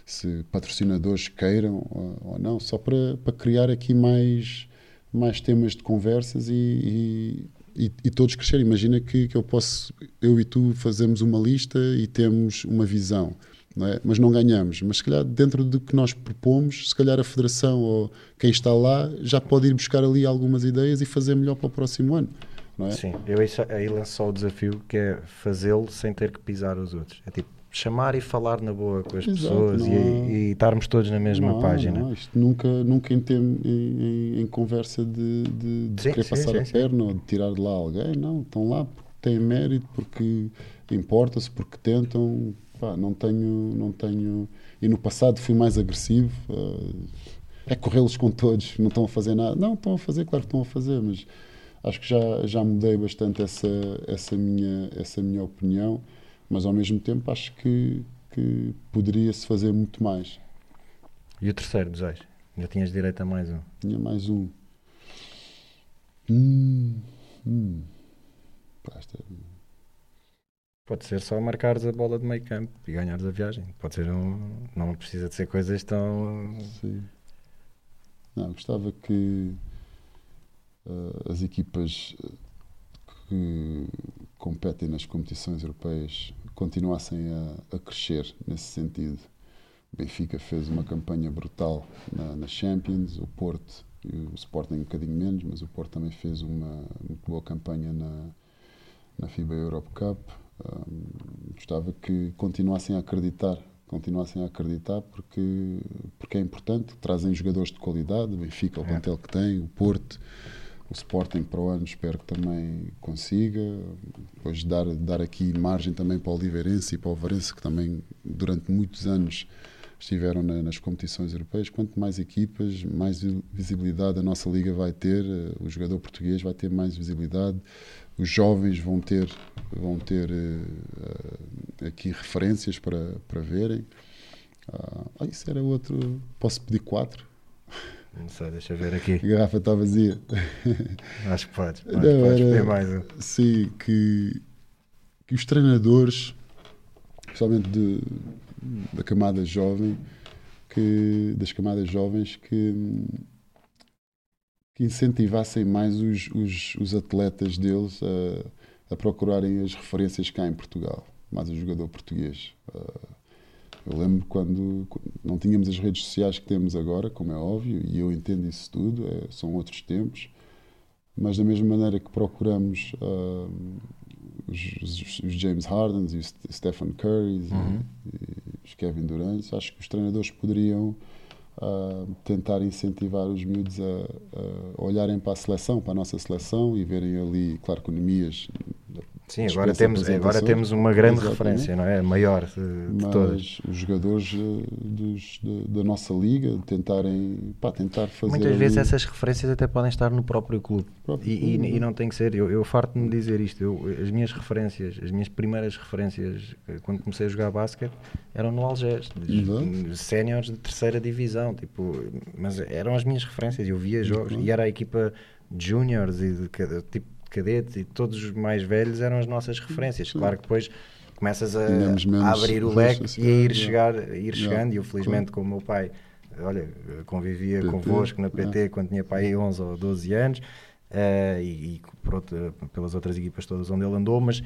se patrocinadores queiram ou, não, só para, para criar aqui mais, mais temas de conversas e, e e, e, todos crescerem. Imagina que, que eu posso, eu e tu fazemos uma lista e temos uma visão não é? mas não ganhamos. Mas se calhar dentro do que nós propomos, se calhar a Federação ou quem está lá já pode ir buscar ali algumas ideias e fazer melhor para o próximo ano. É? Sim, eu aí lanço só o desafio que é fazê-lo sem ter que pisar os outros. É tipo chamar e falar na boa com as Exato, pessoas e, e, estarmos todos na mesma não, página. Não, isto nunca, nunca em, em, em conversa de, de, de sim, querer sim, passar sim, a perna ou de tirar de lá alguém, não, estão lá porque têm mérito, porque importa-se, porque tentam, Pá, não tenho, não tenho. E no passado fui mais agressivo. Uh, é corrê-los com todos, não estão a fazer nada. Não, estão a fazer, claro que estão a fazer, mas acho que já, já mudei bastante essa, essa, minha, essa minha opinião, mas ao mesmo tempo acho que, que poderia-se fazer muito mais. E o terceiro desejo? Já tinhas direito a mais um? Tinha mais um. Hum, hum. Esta, Pode ser só marcares a bola de meio campo e ganhares a viagem. Pode ser um. Não precisa de ser coisas tão. Sim. Não, gostava que uh, as equipas eh, que competem nas competições europeias continuassem a, a, crescer nesse sentido. O Benfica fez uma campanha brutal na, na Champions, o Porto e o Sporting um bocadinho menos, mas o Porto também fez uma muito boa campanha na, na FIBA Europe Cup gostava que continuassem a acreditar, continuassem a acreditar porque, porque é importante, trazem jogadores de qualidade, o Benfica, o é. plantel que tem, o Porto, o Sporting para o ano espero que também consiga, depois dar, dar aqui margem também para o Oliveirense e para o Varense que também durante muitos anos estiveram na, nas competições europeias. Quanto mais equipas, mais visibilidade a nossa liga vai ter, eh, o jogador português vai ter mais visibilidade, os jovens vão ter, vão ter uh, aqui referências para, para verem. Uh, isso era outro. Posso pedir quatro? Não sei, deixa eu ver aqui. A garrafa está vazia. Acho que podes. Pode, Não, podes mais um. Sim, que, que os treinadores, principalmente de, da camada jovem, que, das camadas jovens, que que incentivassem mais os, os, os atletas deles a, a, procurarem as referências cá em Portugal, mais o jogador português. Uh, eu lembro quando não tínhamos as redes sociais que temos agora, como é óbvio, e eu entendo isso tudo, é, são outros tempos, mas da mesma maneira que procuramos uh, os, os, James Hardens e os Stephen Curry uhum. os Kevin Durant, acho que os treinadores poderiam uh, tentar incentivar os miúdos a, a, olharem para a seleção, para a nossa seleção e verem ali, claro, economias Sim, agora temos, agora temos uma grande Exatamente. referência, não é? A maior de, de Mas todas. os jogadores eh, dos, da, da, nossa liga tentarem, pá, tentar fazer. Muitas ali... vezes essas referências até podem estar no próprio clube. Próprio e, clube. E, e, não tem que ser. Eu, eu farto-me dizer isto. Eu, as minhas referências, as minhas primeiras referências, eh, quando comecei a jogar basquete, eram no Algés, séniores de terceira divisão. Tipo, mas eram as minhas referências. Eu via jogos e era a equipa de júniores e de, tipo cadetes e todos os mais velhos eram as nossas referências. Sim. Claro que depois começas a, a abrir o leque e a ir, chegar, a ir chegando. E eu, felizmente, com o meu pai, olha, convivia PT, convosco na PT é. quando tinha pai 11 ou 12 anos. Uh, e, e outro, pelas outras equipas todas onde ele andou, mas uh,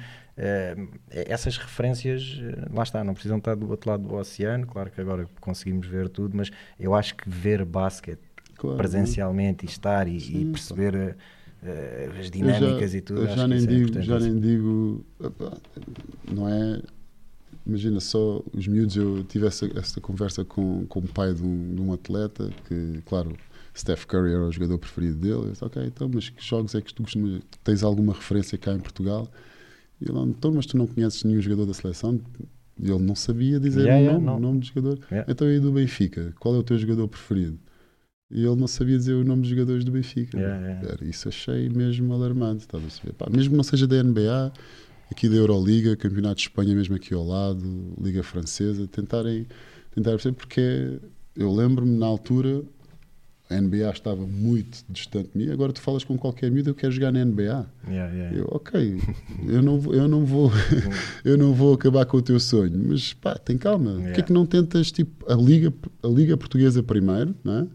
essas referências, uh, lá está, não precisam estar do outro lado do oceano. Claro que agora conseguimos ver tudo, mas eu acho que ver basquete claro, presencialmente e estar e, e perceber uh, as dinâmicas já, e tudo. já nem, digo, já nem digo, não é? Imagina só os miúdos. Eu tive essa, essa conversa com, com o pai de um, de um atleta que, claro, Steph Curry era o jogador preferido dele. Eu disse, ok, então, mas que jogos é que tu costumas. Tens alguma referência cá em Portugal? E ele, então, mas tu não conheces nenhum jogador da seleção? E ele não sabia dizer Yeah, o, yeah, nome, o nome do jogador. Yeah. Então aí do Benfica, qual é o teu jogador preferido? E ele não sabia dizer o nome dos jogadores do Benfica. Yeah, yeah. Era, isso achei mesmo alarmante. A saber. Pá, mesmo que não seja da NBA, aqui da Euroliga, Campeonato de Espanha, mesmo aqui ao lado, Liga Francesa, tentarem, tentar perceber, porque eu lembro-me na altura a NBA estava muito distante de mim. Agora tu falas com qualquer miúdo, eu quero jogar na NBA. Yeah, yeah. Eu, ok, eu não, vou- eu não vou, eu não vou acabar com o teu sonho, mas pá, tem calma. Porquê Yeah. é que não tentas tipo a liga, a liga portuguesa primeiro, não é?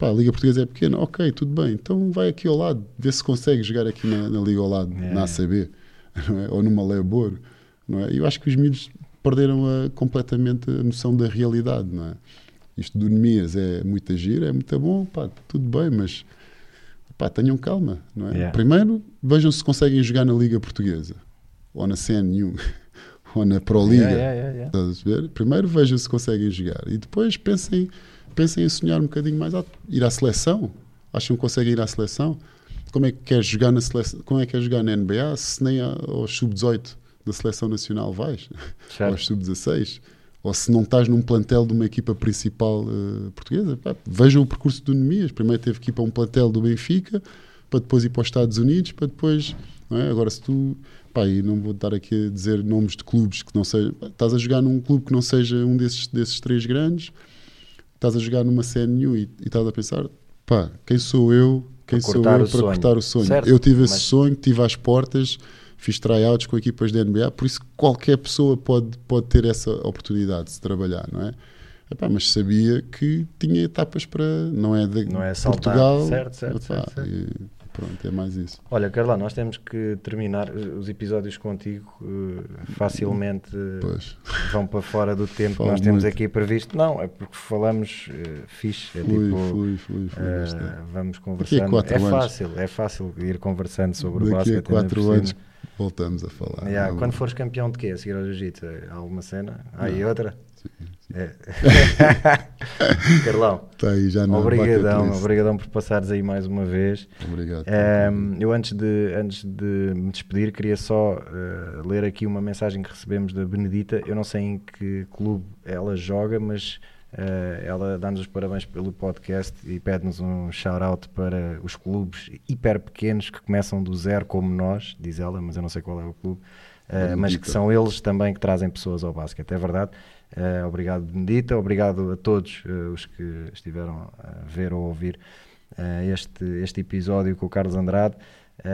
Pá, a liga portuguesa é pequena, ok, tudo bem. Então vai aqui ao lado, vê se consegue jogar aqui na, na liga ao lado, Yeah. na ACB, é? ou numa Lebor, não é? Eu acho que os miúdos perderam a- completamente a noção da realidade, não é? Isto do Nemias é muito agir, é muito bom, pá, tudo bem, mas pá, tenham calma, não é? Yeah. Primeiro, vejam se conseguem jogar na Liga Portuguesa, ou na CNU, ou na Pro Liga. Yeah, yeah, yeah, yeah. Estás a ver? Primeiro vejam se conseguem jogar e depois pensem, pensem em sonhar um bocadinho mais alto. Ir à seleção. Acham que conseguem ir à seleção? Como é que queres jogar na seleção? Como é que queres jogar na NBA se nem a- aos sub-18 da seleção nacional vais? Certo. Aos sub-16? Ou se não estás num plantel de uma equipa principal eh, portuguesa? Pá, vejam o percurso do Nemias. Primeiro teve que ir para um plantel do Benfica, para depois ir para os Estados Unidos, para depois. Não é? Agora, se tu. Pá, e não vou estar aqui a dizer nomes de clubes que não sejam. Estás a jogar num clube que não seja um desses, desses três grandes, estás a jogar numa CNU e, e estás a pensar: pá, quem sou eu? Quem Para sou cortar eu o para sonho. cortar o sonho? Certo, eu tive esse mas- sonho, tive às portas, fiz tryouts com equipas da NBA, por isso qualquer pessoa pode, pode ter essa oportunidade de se trabalhar, não é? Epá, mas sabia que tinha etapas para. Não é de Não é saltar. Portugal. Certo, certo, epá, certo, certo. e pronto, é mais isso. Olha, Carla, nós temos que terminar eh, os episódios contigo eh, facilmente eh, Pois. vão para fora do tempo que Falo nós temos muito. aqui previsto. Não, é porque falamos eh, fixe. É Fui, tipo, fui, fui, fui. bastante. vamos Daqui a conversando. quatro É anos. fácil, é fácil ir conversando sobre o Daqui a basquete. ainda quatro por cima. anos voltamos a falar. Yeah, quando fores campeão de quê? A seguir ao jiu-jitsu? Há Alguma cena? Há aí outra? É. Carlão, Está aí já obrigadão, obrigadão por passares aí mais uma vez. Obrigado. Ehm, eu antes de, antes de me despedir queria só eh, ler aqui uma mensagem que recebemos da Benedita. Eu não sei em que clube ela joga, mas eh, ela dá-nos os parabéns pelo podcast e pede-nos um shout-out para os clubes hiper pequenos que começam do zero como nós, diz ela, mas eu não sei qual é o clube. eh, mas que são eles também que trazem pessoas ao basquete, é verdade. Eh, obrigado, Benedita. Obrigado a todos eh, os que estiveram a ver ou ouvir eh, este, este episódio com o Carlos Andrade.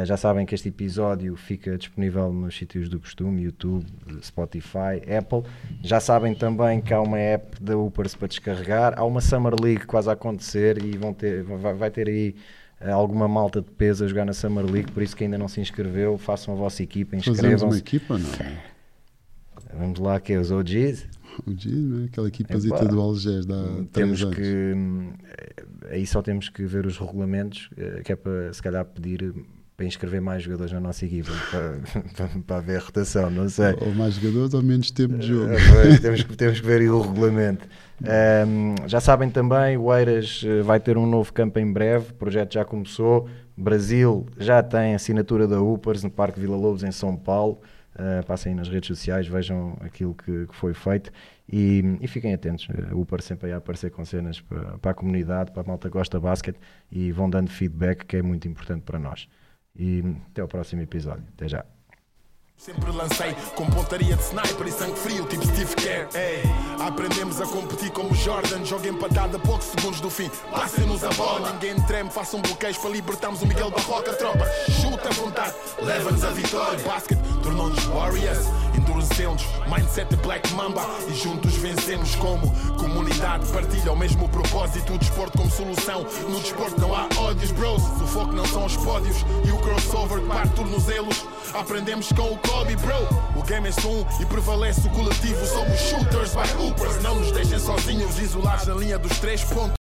Já sabem que este episódio fica disponível nos sítios do costume, YouTube, Spotify, Apple. Já sabem também que há uma app da Upers para descarregar. Há uma Summer League quase a acontecer e vão ter, vai, vai ter aí alguma malta de peso a jogar na Summer League, por isso que ainda não se inscreveu, façam a vossa equipa, Fazemos uma inscrevam-se. equipa, não? Vamos lá, que é os OGs. O né? aquela equipazita Epá. do Algés dá temos anos. que hum, aí só temos que ver os regulamentos eh, que é para se calhar pedir para inscrever mais jogadores na nossa equipa para, para, para haver rotação, não sei. Ou mais jogadores ou menos tempo de jogo. Eh, temos, que, temos que ver aí o regulamento. Ahm, já sabem também, o Eiras eh, vai ter um novo campo em breve, o projeto já começou. Brasil já tem assinatura da Upers no Parque Vila Lobos, em São Paulo. Uh, passem nas redes sociais, vejam aquilo que, que foi feito e, e fiquem atentos. O Upers sempre aí a aparecer com cenas para, para a comunidade, para a malta que gosta de basquete e vão dando feedback que é muito importante para nós. E até ao próximo episódio. Até já. Sempre lancei com pontaria de sniper e sangue frio, tipo Steve Kerr. Ei, aprendemos a competir como Jordan. Joga empatada a poucos segundos do fim. Passem-nos a bola, ninguém treme. Façam bloqueios para libertarmos o Miguel Barroca. Tropa, chuta à vontade, leva-nos a vitória. Basket tornou-nos Warriors, endurecemos. Mindset Black Mamba e juntos vencemos como comunidade. Partilha o mesmo propósito. O desporto como solução. No desporto não há ódios, bros. O foco não são os pódios e o crossover que parte tornozelos. Aprendemos com o Bro. O game é um e prevalece o coletivo. Somos shooters by hoopers. Não nos deixem sozinhos, isolados na linha dos três pontos.